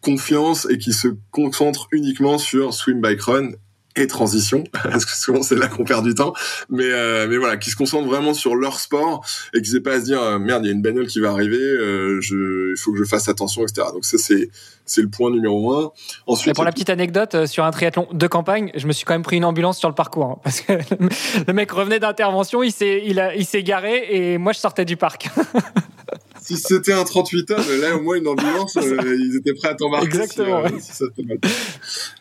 confiance et qui se concentrent uniquement sur swim bike run et transition, *laughs* parce que souvent c'est là qu'on perd du temps, mais euh, mais voilà, qui se concentrent vraiment sur leur sport et qui n'aient pas à se dire euh, merde, il y a une bagnole qui va arriver, euh, il faut que je fasse attention, etc. Donc ça c'est c'est le point numéro un. Ensuite, et pour la petite anecdote sur un triathlon de campagne, je me suis quand même pris une ambulance sur le parcours hein, parce que *laughs* le mec revenait d'intervention, il s'est il a il s'est garé et moi je sortais du parc. *laughs* si c'était un 38 tonnes, là, au moins, une ambulance, *laughs* euh, ils étaient prêts à t'embarquer. Exactement. Si, ça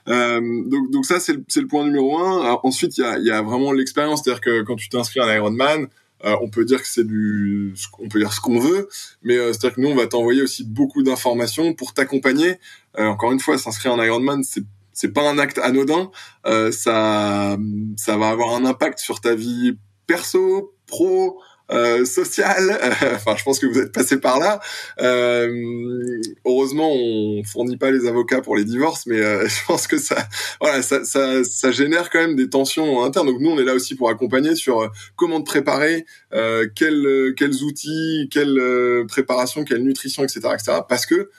euh, donc, donc ça, c'est le, le, point numéro un. ensuite, il y a, y a vraiment l'expérience. C'est-à-dire que quand tu t'inscris à l'Ironman, euh, on peut dire que c'est du, on peut dire ce qu'on veut, mais euh, c'est-à-dire que nous, on va t'envoyer aussi beaucoup d'informations pour t'accompagner. Euh, encore une fois, s'inscrire en Ironman, c'est c'est pas un acte anodin. ça, ça va avoir un impact sur ta vie perso, pro, euh, social. *laughs* enfin, je pense que vous êtes passé par là. Euh, heureusement, on fournit pas les avocats pour les divorces, mais euh, *laughs* je pense que ça, voilà, ça, ça, ça, génère quand même des tensions internes. Donc nous, on est là aussi pour accompagner sur euh, comment te préparer, euh, quels, quels outils, quelle préparation, quelle nutrition, etc., etc. Parce que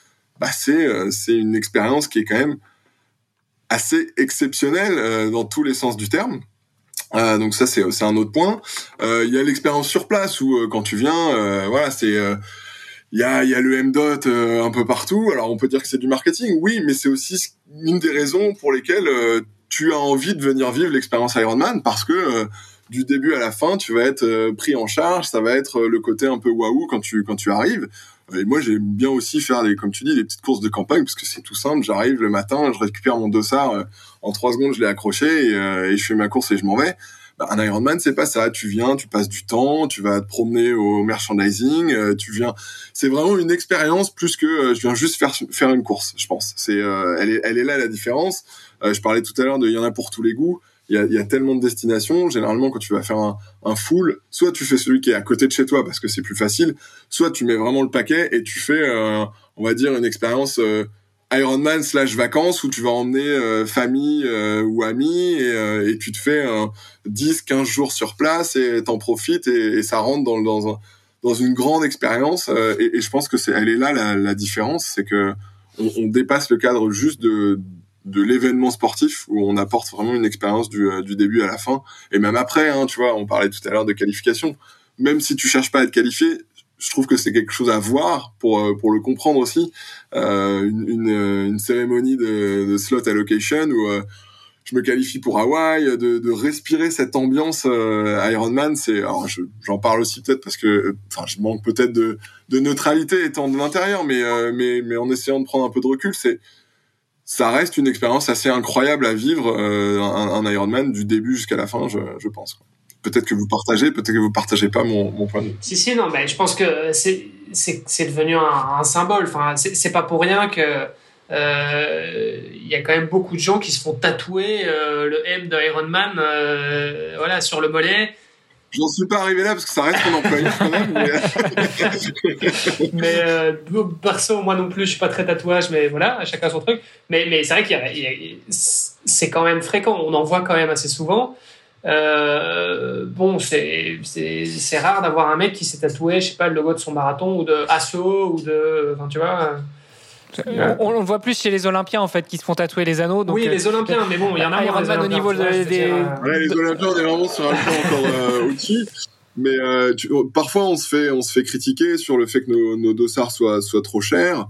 bah, c'est c'est une expérience qui est quand même assez exceptionnelle dans tous les sens du terme. Euh, donc ça c'est un autre point. Euh, il y a l'expérience sur place où euh, quand tu viens, voilà c'est il y a, y a le MDOT un peu partout. Alors on peut dire que c'est du marketing, oui, mais c'est aussi une des raisons pour lesquelles tu as envie de venir vivre l'expérience Ironman parce que du début à la fin, tu vas être pris en charge. Ça va être le côté un peu waouh quand tu quand tu arrives. Et moi, j'aime bien aussi faire des, comme tu dis, des petites courses de campagne parce que c'est tout simple. J'arrive le matin, je récupère mon dossard, euh, en trois secondes, je l'ai accroché et, euh, et, je fais ma course et je m'en vais. Bah, un Ironman, c'est pas ça. Tu viens, tu passes du temps, tu vas te promener au merchandising, euh, tu viens. C'est vraiment une expérience plus que je viens juste faire faire une course. Je pense. C'est, elle elle est là la différence. je parlais tout à l'heure de, il y en a pour tous les goûts il y a, tellement de destinations. Généralement, quand tu vas faire un, full, soit tu fais celui qui est à côté de chez toi parce que c'est plus facile, soit tu mets vraiment le paquet et tu fais, euh, on va dire, une expérience euh, Ironman slash vacances où tu vas emmener euh, famille ou amis et, tu te fais 10, 15 jours sur place et t'en profites et, ça rentre dans, dans, un, dans une grande expérience. Et, je pense que c'est, elle est là la, différence, c'est que on, on, dépasse le cadre juste de de l'événement sportif où on apporte vraiment une expérience du, euh, du, début à la fin. Et même après hein, tu vois on parlait tout à l'heure de qualification. Même si tu cherches pas à être qualifié je trouve que c'est quelque chose à voir pour euh, pour le comprendre aussi. Euh, une, une, une, cérémonie de, de, slot allocation où euh, je me qualifie pour Hawaï de, de respirer cette ambiance Ironman c'est alors j'en parle aussi peut-être parce que enfin je manque peut-être de, de neutralité étant de l'intérieur mais mais mais en essayant de prendre un peu de recul c'est ça reste une expérience assez incroyable à vivre, euh, un, Ironman du début jusqu'à la fin, je, pense. Peut-être que vous partagez, peut-être que vous partagez pas mon, point de vue. Si, si, non, mais je pense que c'est, devenu un, un, symbole. Enfin, c'est, pas pour rien que euh, il y a quand même beaucoup de gens qui se font tatouer euh, le M de Ironman, euh, voilà, sur le mollet. J'en suis pas arrivé là parce que ça reste mon employé quand même. Mais, *laughs* euh, perso, moi non plus, je suis pas très tatouage, mais voilà, chacun son truc. Mais, mais c'est vrai qu'il c'est quand même fréquent. On en voit quand même assez souvent. Euh, bon, c'est rare d'avoir un mec qui s'est tatoué, je sais pas, le logo de son marathon ou de Asso ou de. Enfin, tu vois. On, le voit plus chez les Olympiens en fait qui se font tatouer les anneaux. oui, les Olympiens, mais bon, il y en a Ironman au niveau des. Ouais, les Olympiens, on est vraiment sur un point encore euh, au-dessus. Mais euh, oh, parfois, on se fait, on se fait critiquer sur le fait que nos, nos dossards soient, soient trop chers.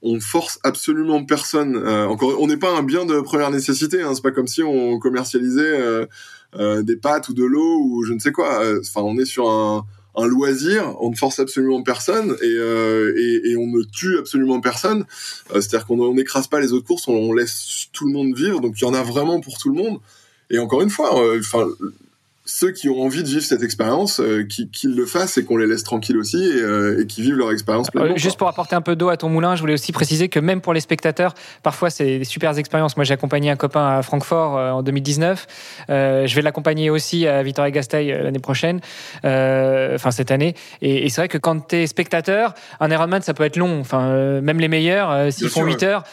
On force absolument personne. Euh, encore, on n'est pas un bien de première nécessité. Hein, c'est pas comme si on commercialisait des pâtes ou de l'eau ou je ne sais quoi. Enfin, on est sur un un loisir, on ne force absolument personne et, euh, et, et on ne tue absolument personne. Euh, C'est-à-dire qu'on n'écrase pas les autres courses, on, on, laisse tout le monde vivre. Donc il y en a vraiment pour tout le monde. Et encore une fois, euh, enfin, ceux qui ont envie de vivre cette expérience, euh, qu'ils le fassent et qu'on les laisse tranquilles aussi et, euh, et qui vivent leur expérience pleinement. Euh, juste pour apporter un peu d'eau à ton moulin, je voulais aussi préciser que même pour les spectateurs, parfois c'est des super expériences. Moi, j'ai accompagné un copain à Francfort en 2019. je vais l'accompagner aussi à Vitoria-Gasteiz l'année prochaine, enfin cette année. Et, et c'est vrai que quand tu es spectateur, un Ironman, ça peut être long. Enfin, même les meilleurs, s'ils font 8 ouais. heures,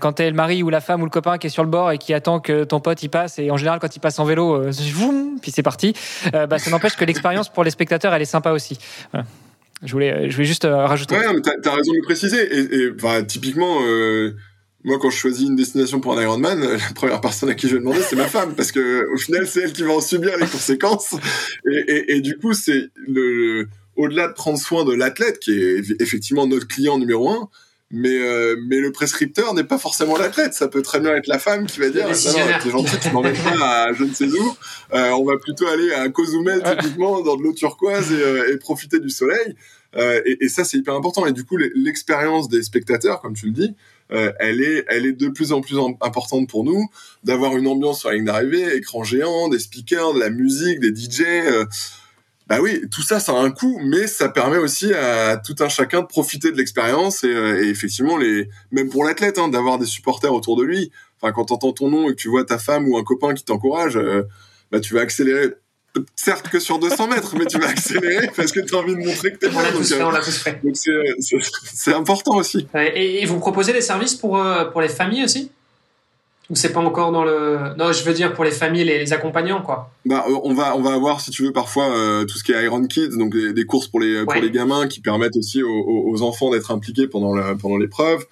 quand tu es le mari ou la femme ou le copain qui est sur le bord et qui attend que ton pote y passe, et en général, quand il passe en vélo, euh, puis c'est parti. Euh, bah, ça n'empêche que l'expérience pour les spectateurs, elle est sympa aussi. Je voulais, je voulais juste euh, rajouter. Ouais, t'as as raison de le préciser. Et, typiquement, euh, moi, quand je choisis une destination pour un Ironman, la première personne à qui je vais demander, c'est ma femme, parce que au final, c'est elle qui va en subir les conséquences. Et du coup, c'est le au-delà de prendre soin de l'athlète, qui est effectivement notre client numéro un, mais euh, mais le prescripteur n'est pas forcément l'athlète ça peut très bien être la femme qui va dire non, t'es gentil tu m'emmènes pas à je ne sais où. Euh, on va plutôt aller à Cozumel typiquement dans de l'eau turquoise et, euh, et, profiter du soleil. Euh, et, et, ça c'est hyper important. Et du coup l'expérience des spectateurs comme tu le dis euh, elle est elle est de plus en plus importante pour nous. D'avoir une ambiance sur la ligne d'arrivée écran géant des speakers de la musique des DJ bah oui, tout ça, ça a un coût, mais ça permet aussi à tout un chacun de profiter de l'expérience et, et, effectivement, les, même pour l'athlète, hein, d'avoir des supporters autour de lui. Enfin, quand t'entends ton nom et que tu vois ta femme ou un copain qui t'encourage, euh, bah tu vas accélérer. Certes que sur 200 mètres, mais tu vas accélérer parce que tu as envie de montrer que t'es bon. Donc, c'est important aussi. Et, et, vous proposez des services pour, euh, pour les familles aussi? Ou c'est pas encore dans le non je veux dire pour les familles les, les accompagnants quoi bah on va on va avoir si tu veux parfois euh, tout ce qui est Iron Kids donc des, des courses pour les ouais. pour les gamins qui permettent aussi aux, aux enfants d'être impliqués pendant la, pendant l'épreuve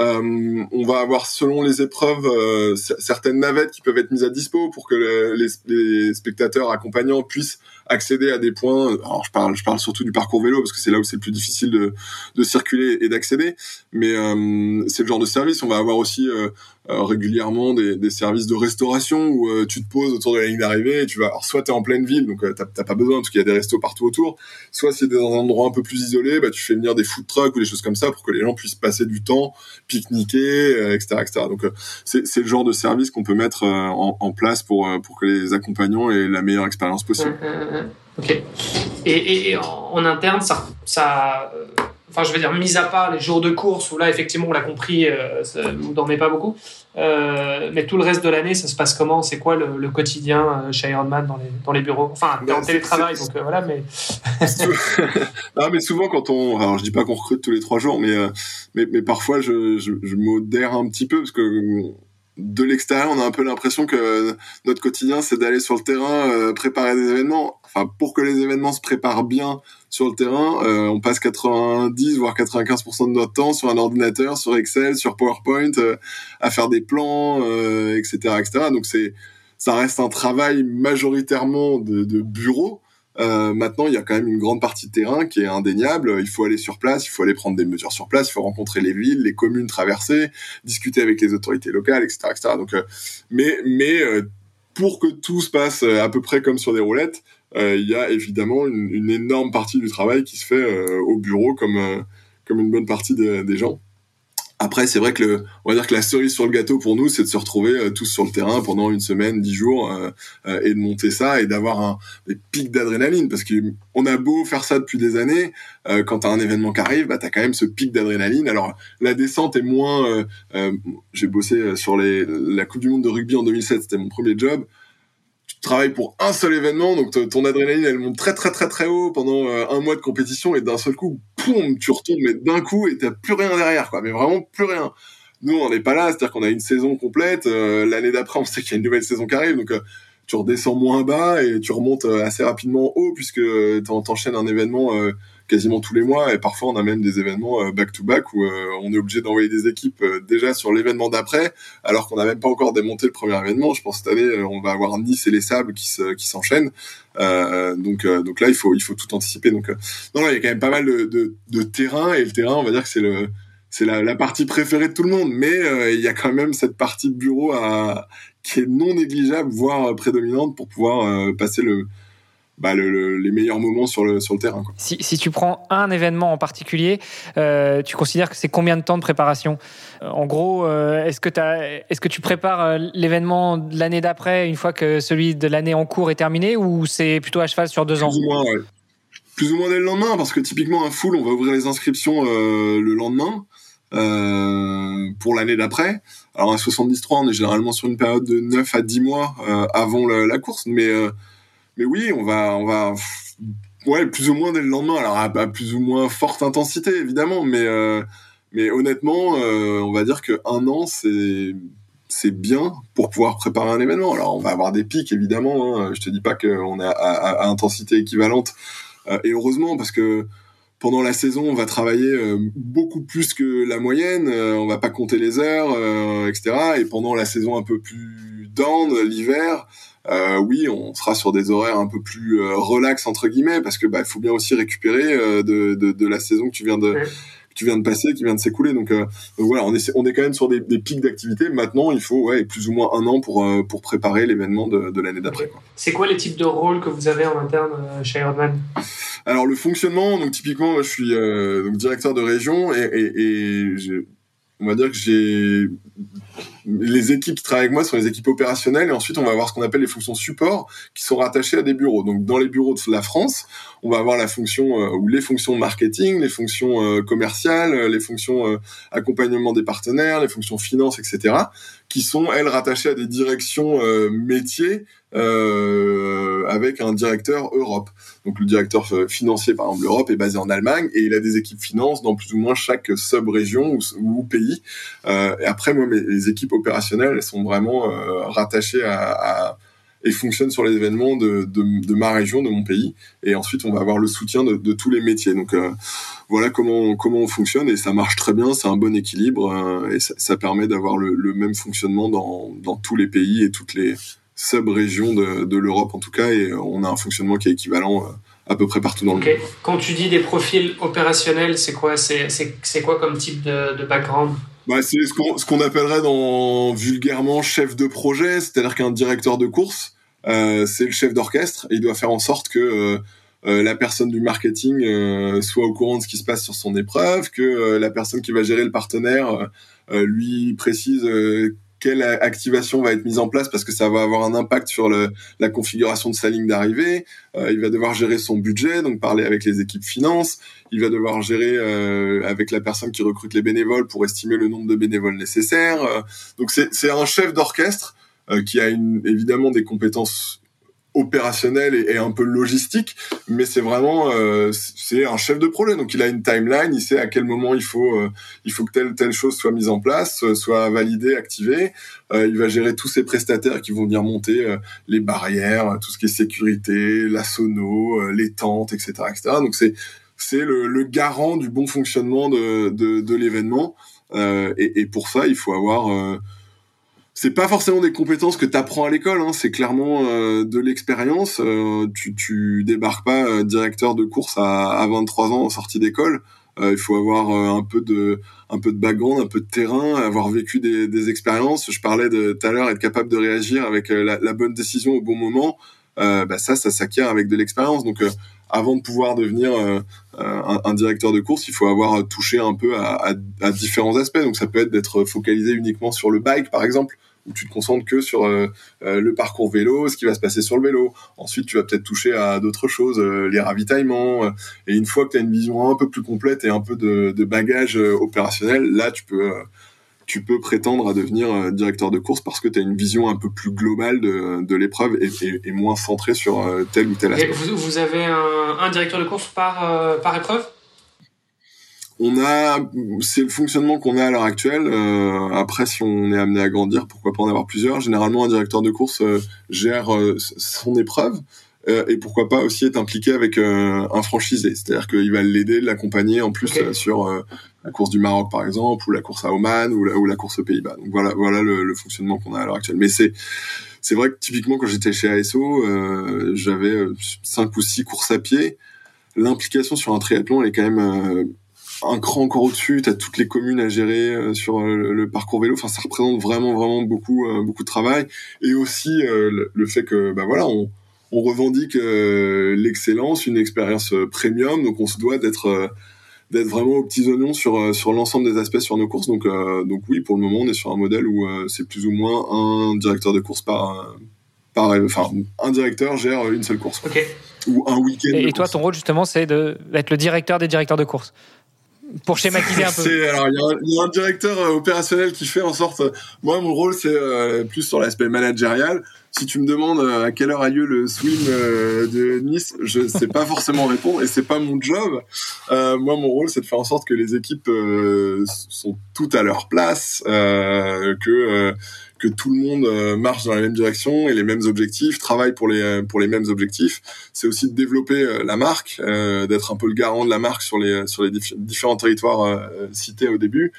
euh, on va avoir selon les épreuves euh, certaines navettes qui peuvent être mises à dispo pour que le, les, les, spectateurs accompagnants puissent accéder à des points. Alors je parle, je parle surtout du parcours vélo parce que c'est là où c'est le plus difficile de, de circuler et d'accéder. Mais euh, c'est le genre de service. On va avoir aussi euh, euh, régulièrement des, services de restauration où euh, tu te poses autour de la ligne d'arrivée et tu vas. Alors soit t'es en pleine ville donc euh, t'as pas besoin parce qu'il y a des restos partout autour. Soit si t'es dans un endroit un peu plus isolé, bah tu fais venir des food trucks ou des choses comme ça pour que les gens puissent passer du temps, pique-niquer, etc., etc. Donc c'est le genre de service qu'on peut mettre en, place pour pour que les accompagnants aient la meilleure expérience possible. Mmh, mmh, ok. Et, en, interne, ça enfin je veux dire, mis à part les jours de course où là effectivement on l'a compris, euh, vous dormez pas beaucoup, euh, mais tout le reste de l'année ça se passe comment? C'est quoi le, le, quotidien euh, chez Ironman dans les, dans les bureaux? Enfin, t'es en télétravail donc euh, voilà, mais. *laughs* non, mais souvent quand on, alors je dis pas qu'on recrute tous les trois jours, mais mais, mais parfois je, je, je modère un petit peu parce que de l'extérieur, on a un peu l'impression que notre quotidien, c'est d'aller sur le terrain, euh, préparer des événements. Enfin, pour que les événements se préparent bien sur le terrain, euh, on passe 90 voire 95% de notre temps sur un ordinateur, sur Excel, sur PowerPoint, euh, à faire des plans, etc., euh, etc. Donc c'est, ça reste un travail majoritairement de, de bureau. Euh, maintenant, il y a quand même une grande partie de terrain qui est indéniable. Il faut aller sur place, il faut aller prendre des mesures sur place, il faut rencontrer les villes, les communes traversées, discuter avec les autorités locales, etc., etc. Donc, euh, mais, mais euh, pour que tout se passe à peu près comme sur des roulettes, il y a évidemment une, une, énorme partie du travail qui se fait au bureau, comme comme une bonne partie de, des gens. Après, c'est vrai que le, on va dire que la cerise sur le gâteau pour nous, c'est de se retrouver euh, tous sur le terrain pendant une semaine, dix jours, euh, euh, et de monter ça et d'avoir un des pics d'adrénaline, parce que on a beau faire ça depuis des années, euh, quand t'as un événement qui arrive, bah t'as quand même ce pic d'adrénaline. Alors la descente est moins. Euh, j'ai bossé sur les, la Coupe du Monde de rugby en 2007, c'était mon premier job travailles pour un seul événement, donc ton adrénaline elle monte très très très très haut pendant un mois de compétition et d'un seul coup, poum, tu retombes mais d'un coup et t'as plus rien derrière quoi, mais vraiment plus rien. Nous on n'est pas là, c'est-à-dire qu'on a une saison complète. L'année d'après on sait qu'il y a une nouvelle saison qui arrive, donc tu redescends moins bas et tu remontes assez rapidement haut puisque t'enchaînes un événement quasiment tous les mois et parfois on a même des événements euh, back to back où euh, on est obligé d'envoyer des équipes euh, déjà sur l'événement d'après alors qu'on n'a même pas encore démonté le premier événement. Je pense cette année on va avoir Nice et les Sables qui qui s'enchaînent. donc donc là il faut il faut tout anticiper. Donc non il y a quand même pas mal de, de, de terrain et le terrain on va dire que c'est le c'est la, la, partie préférée de tout le monde, mais il y a quand même cette partie de bureau à, qui est non négligeable, voire prédominante pour pouvoir passer le, bah, les meilleurs moments sur le, sur le terrain. Si, si, tu prends un événement en particulier, euh, tu considères que c'est combien de temps de préparation? Euh, En gros, euh, est-ce que, est que tu prépares l'événement de l'année d'après une fois que celui de l'année en cours est terminé ou c'est plutôt à cheval sur deux ans? Plus ou moins, ouais. Plus ou moins dès le lendemain, parce que typiquement un full, on va ouvrir les inscriptions le lendemain. pour l'année d'après. Alors un 73, on est généralement sur une période de 9 à 10 mois avant la course, mais mais oui, on va, on va, ouais, plus ou moins dès le lendemain. Alors à, plus ou moins forte intensité, évidemment, mais euh, mais honnêtement, euh, on va dire que un an, c'est c'est bien pour pouvoir préparer un événement. Alors on va avoir des pics, évidemment. Hein. Je te dis pas qu'on est à, à, intensité équivalente, euh, et heureusement parce que pendant la saison, on va travailler beaucoup plus que la moyenne. on va pas compter les heures, etc. Et pendant la saison un peu plus down, l'hiver, euh, oui, on sera sur des horaires un peu plus euh, relax entre guillemets, parce que bah, il faut bien aussi récupérer euh, de, de, de, la saison que tu viens de que tu viens de passer, qui vient de s'écouler. Donc, donc, voilà, on est on est quand même sur des, des pics d'activité. Maintenant, il faut ouais plus ou moins un an pour pour préparer l'événement de, de l'année d'après. C'est quoi les types de rôles que vous avez en interne chez Ironman Alors le fonctionnement, donc typiquement, je suis donc directeur de région et, et, et on va dire que j'ai les équipes qui travaillent avec moi sont les équipes opérationnelles et ensuite on va avoir ce qu'on appelle les fonctions support qui sont rattachées à des bureaux. Donc dans les bureaux de la France, on va avoir la fonction euh, ou les fonctions marketing, les fonctions euh, commerciales, euh, les fonctions accompagnement des partenaires, les fonctions finance, etc. qui sont elles rattachées à des directions métiers avec un directeur Europe. Donc le directeur financier par exemple l'Europe est basé en Allemagne et il a des équipes finances dans plus ou moins chaque sub-région ou, pays. et après moi mes les équipes opérationnelles elles sont vraiment rattachées à, à et fonctionne sur les événements de, de, de, ma région, de mon pays. Et ensuite, on va avoir le soutien de, de tous les métiers. Donc euh, voilà comment comment on fonctionne et ça marche très bien. C'est un bon équilibre euh, et ça, ça permet d'avoir le, le, même fonctionnement dans, dans tous les pays et toutes les sub-régions de, de l'Europe en tout cas. Et on a un fonctionnement qui est équivalent euh, à peu près partout dans le monde. Quand tu dis des profils opérationnels, c'est quoi? C'est quoi comme type de, de background? Bah, c'est ce qu'on, appellerait dans vulgairement chef de projet, c'est-à-dire qu'un directeur de course, euh, c'est le chef d'orchestre il doit faire en sorte que euh, euh la personne du marketing soit au courant de ce qui se passe sur son épreuve, que la personne qui va gérer le partenaire lui précise quelle activation va être mise en place parce que ça va avoir un impact sur le, la configuration de sa ligne d'arrivée. Euh, il va devoir gérer son budget, donc parler avec les équipes finances. Il va devoir gérer euh, avec la personne qui recrute les bénévoles pour estimer le nombre de bénévoles nécessaires. Euh, donc c'est un chef d'orchestre euh, qui a une, évidemment des compétences opérationnel et, un peu logistique, mais c'est vraiment euh, c'est un chef de projet. Donc il a une timeline, il sait à quel moment il faut euh, il faut que telle telle chose soit mise en place, euh, soit validée, activée. il va gérer tous ses prestataires qui vont venir monter les barrières, tout ce qui est sécurité, la sono, les tentes, etc., etc. Donc c'est c'est le, le, garant du bon fonctionnement de de, de l'événement. Et, et, pour ça, il faut avoir c'est pas forcément des compétences que tu apprends à l'école, hein, c'est clairement euh, de l'expérience. Euh, tu, tu débarques pas euh, directeur de course à, à 23 ans en sortie d'école. il faut avoir un peu de un peu de background, un peu de terrain, avoir vécu des, des expériences. Je parlais de tout à l'heure être capable de réagir avec la, la, bonne décision au bon moment. bah ça, ça s'acquiert avec de l'expérience. Donc avant de pouvoir devenir un, un, directeur de course, il faut avoir touché un peu à, à, à différents aspects. Donc ça peut être d'être focalisé uniquement sur le bike, par exemple où tu te concentres que sur euh, euh, le parcours vélo, ce qui va se passer sur le vélo. Ensuite, tu vas peut-être toucher à d'autres choses, euh, les ravitaillements. et une fois que tu as une vision un peu plus complète et un peu de, de bagage opérationnel, là, tu peux tu peux prétendre à devenir directeur de course parce que tu as une vision un peu plus globale de, de l'épreuve et, et, moins centrée sur tel ou tel aspect. vous, vous, avez un, un, directeur de course par, euh, par épreuve? On a, c'est le fonctionnement qu'on a à l'heure actuelle. Euh, après, si on est amené à grandir, pourquoi pas en avoir plusieurs. Généralement, un directeur de course gère son épreuve et pourquoi pas aussi être impliqué avec un franchisé. C'est-à-dire qu'il va l'aider, l'accompagner en plus sur la course du Maroc par exemple, ou la course à Oman, ou la, ou la course aux Pays-Bas. Donc voilà, voilà le, le fonctionnement qu'on a à l'heure actuelle. Mais c'est c'est vrai que typiquement quand j'étais chez ASO, euh, j'avais euh, cinq ou six courses à pied. L'implication sur un triathlon elle est quand même euh, un cran encore au-dessus. T'as toutes les communes à gérer euh, sur le, parcours vélo. Enfin, ça représente vraiment vraiment beaucoup beaucoup de travail. Et aussi le, le, fait que bah voilà on on revendique l'excellence, une expérience premium, donc on se doit d'être d'être vraiment aux petits oignons sur euh, sur l'ensemble des aspects sur nos courses. Donc euh, donc oui, pour le moment, on est sur un modèle où euh, c'est plus ou moins un directeur de course par par enfin un directeur gère une seule course. Ou un week-end. Et, toi, ton rôle justement, c'est d'être le directeur des directeurs de course pour schématiser un peu. Alors, il y, a un directeur opérationnel qui fait en sorte. Moi, mon rôle, c'est plus sur l'aspect managérial si tu me demandes euh, à quelle heure a lieu le swim euh, de Nice, je sais pas forcément répondre et c'est pas mon job. Euh, moi, mon rôle, c'est de faire en sorte que les équipes sont toutes à leur place, que que tout le monde marche dans la même direction et les mêmes objectifs, travaille pour les pour les mêmes objectifs. C'est aussi de développer la marque, d'être un peu le garant de la marque sur les sur les différents territoires cités au début.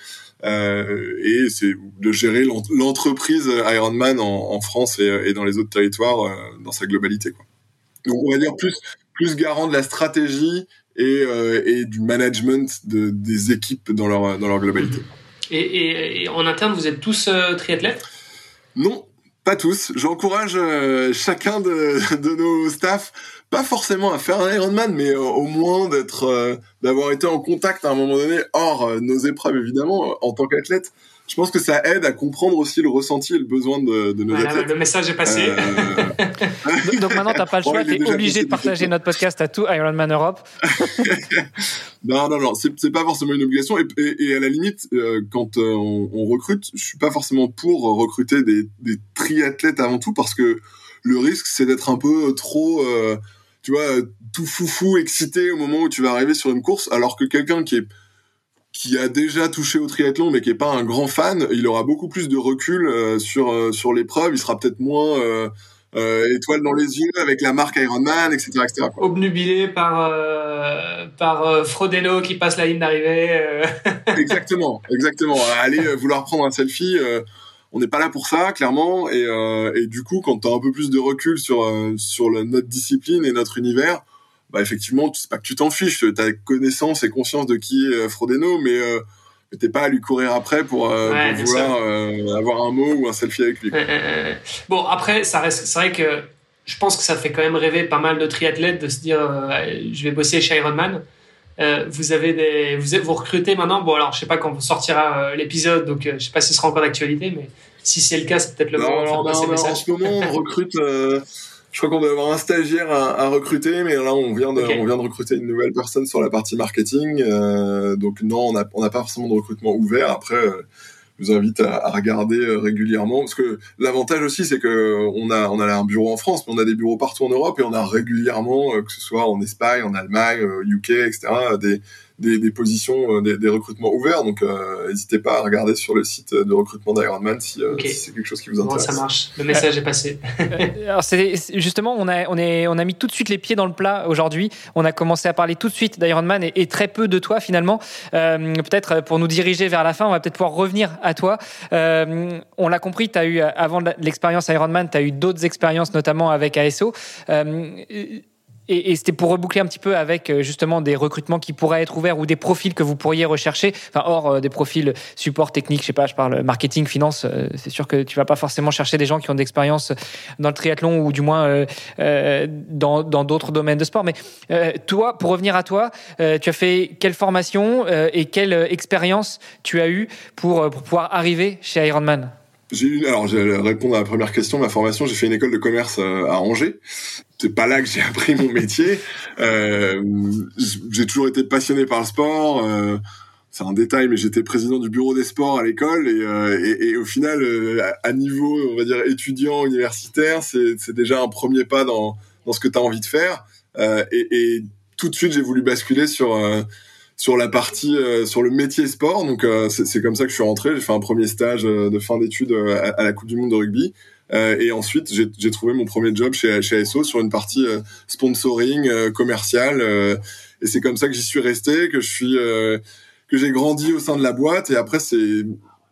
Euh, et c'est de gérer l'entreprise Ironman en, France et, dans les autres territoires euh, dans sa globalité. Donc on va dire plus plus garant de la stratégie et, euh, et du management de, des équipes dans leur dans leur globalité. Et, en interne, vous êtes tous triathlètes? Non, pas tous. J'encourage chacun de, *laughs* de nos staffs pas forcément à faire un Ironman, mais euh, au moins d'être, euh, d'avoir été en contact à un moment donné, hors euh, nos épreuves évidemment, en tant qu'athlète. Je pense que ça aide à comprendre aussi le ressenti et le besoin de, de nos athlètes. Le message est passé. *laughs* Donc maintenant, t'as pas le choix, t'es obligé de partager notre podcast à tout Ironman Europe. *laughs* non, non, non, c'est pas forcément une obligation. Et, et, à la limite, quand on, on, recrute, je suis pas forcément pour recruter des, des triathlètes avant tout, parce que le risque, c'est d'être un peu trop tu vois, tout foufou, excité au moment où tu vas arriver sur une course, alors que quelqu'un qui est qui a déjà touché au triathlon mais qui est pas un grand fan, il aura beaucoup plus de recul euh, sur euh, sur l'épreuve, il sera peut-être moins euh, euh, étoile dans les yeux avec la marque Ironman, etc., etc. Obnubilé par par Frodeno qui passe la ligne d'arrivée. *laughs* exactement, exactement. Aller vouloir prendre un selfie on n'est pas là pour ça clairement et, euh, et du coup quand tu as un peu plus de recul sur euh, sur notre discipline et notre univers bah effectivement c'est pas que tu t'en fiches tu as connaissance et conscience de qui est euh, Frodeno mais euh, t'es pas à lui courir après pour, euh, pour vouloir avoir un mot ou un selfie avec lui bon après ça reste c'est vrai que je pense que ça fait quand même rêver pas mal de triathlètes de se dire je vais bosser chez Ironman euh, vous avez des, vous, vous recrutez maintenant. Bon, alors je sais pas quand sortira euh, l'épisode, donc euh, je sais pas si ce sera encore d'actualité, mais si c'est le cas, c'est peut-être le moment de faire passer le message. En ce moment, on recrute. Je crois qu'on doit avoir un stagiaire à, à, recruter, mais là, on vient de, on vient de recruter une nouvelle personne sur la partie marketing. donc non, on n'a on a pas forcément de recrutement ouvert. Après vous invite à, regarder euh, régulièrement parce que l'avantage aussi c'est que on a on a un bureau en France mais on a des bureaux partout en Europe et on a régulièrement euh, que ce soit en Espagne en Allemagne UK euh, etc des des, des positions, euh, des, des, recrutements ouverts. Donc, euh, n'hésitez pas à regarder sur le site de recrutement d'Ironman si, euh, si c'est quelque chose qui vous intéresse. Bon, ça marche. Le message est passé. Alors, c'est justement, on a, on, est, on a mis tout de suite les pieds dans le plat aujourd'hui. On a commencé à parler tout de suite d'Ironman et, et, très peu de toi finalement. Euh, peut-être pour nous diriger vers la fin, on va peut-être pouvoir revenir à toi. Euh, on l'a compris, tu as eu, avant l'expérience Ironman, tu as eu d'autres expériences, notamment avec ASO. Euh, et, c'était pour reboucler un petit peu avec euh, justement des recrutements qui pourraient être ouverts ou des profils que vous pourriez rechercher. Enfin, hors euh, des profils support technique, je sais pas, je parle marketing, finance. Euh, c'est sûr que tu vas pas forcément chercher des gens qui ont d'expérience dans le triathlon ou du moins dans d'autres domaines de sport. Mais toi, pour revenir à toi, tu as fait quelle formation et quelle expérience tu as eu pour, pour pouvoir arriver chez Ironman? J'ai eu, alors, je vais répondre à la première question. Ma formation, j'ai fait une école de commerce à Angers c'est pas là que j'ai *laughs* appris mon métier. Euh, j'ai toujours été passionné par le sport. Euh, c'est un détail, mais j'étais président du bureau des sports à l'école et, euh, et, au final, euh, à niveau, on va dire étudiant universitaire, c'est déjà un premier pas dans, dans ce que tu as envie de faire. Euh, et, et, tout de suite, j'ai voulu basculer sur sur la partie sur le métier sport. Donc c'est comme ça que je suis rentré. J'ai fait un premier stage de fin d'études à, la Coupe du Monde de rugby. et ensuite, j'ai trouvé mon premier job chez, chez ASO sur une partie sponsoring commercial. et c'est comme ça que j'y suis resté, que je suis que j'ai grandi au sein de la boîte et après c'est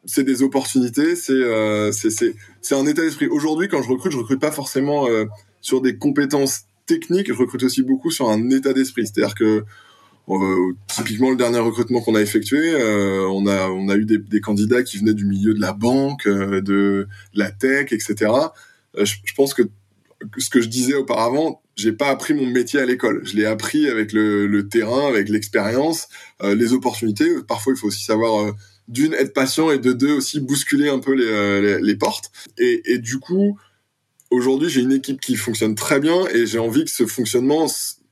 c'est des opportunités, c'est euh, c'est un état d'esprit. Aujourd'hui, quand je recrute, je recrute pas forcément euh, sur des compétences techniques, je recrute aussi beaucoup sur un état d'esprit. C'est-à-dire que euh, typiquement le dernier recrutement qu'on a effectué, euh, on a on a eu des, des, candidats qui venaient du milieu de la banque, euh, de la tech, etc. Je, je, pense que ce que je disais auparavant, j'ai pas appris mon métier à l'école. Je l'ai appris avec le, le terrain, avec l'expérience, euh, les opportunités. Parfois, il faut aussi savoir euh, d'une être patient et de deux aussi bousculer un peu les, euh, les, portes. Et, et, du coup, aujourd'hui, j'ai une équipe qui fonctionne très bien et j'ai envie que ce fonctionnement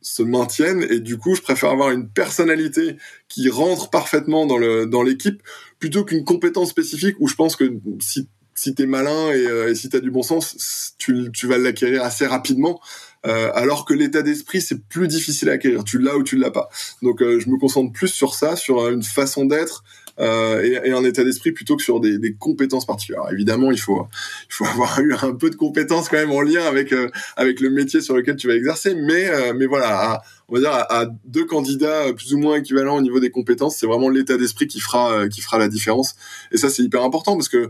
se maintienne. Et du coup, je préfère avoir une personnalité qui rentre parfaitement dans le dans l'équipe plutôt qu'une compétence spécifique où je pense que si si t'es malin et, et si t'as du bon sens, tu, tu vas l'acquérir assez rapidement. Euh, alors que l'état d'esprit c'est plus difficile à acquérir. Tu l'as ou tu l'as pas. Donc euh, je me concentre plus sur ça, sur euh, une façon d'être euh, et, et, un état d'esprit plutôt que sur des, des compétences particulières. Évidemment, il faut il faut avoir *laughs* eu un peu de compétences quand même en lien avec avec le métier sur lequel tu vas exercer, mais mais voilà, on va dire à, deux candidats plus ou moins équivalents au niveau des compétences, c'est vraiment l'état d'esprit qui fera qui fera la différence. Et ça c'est hyper important parce que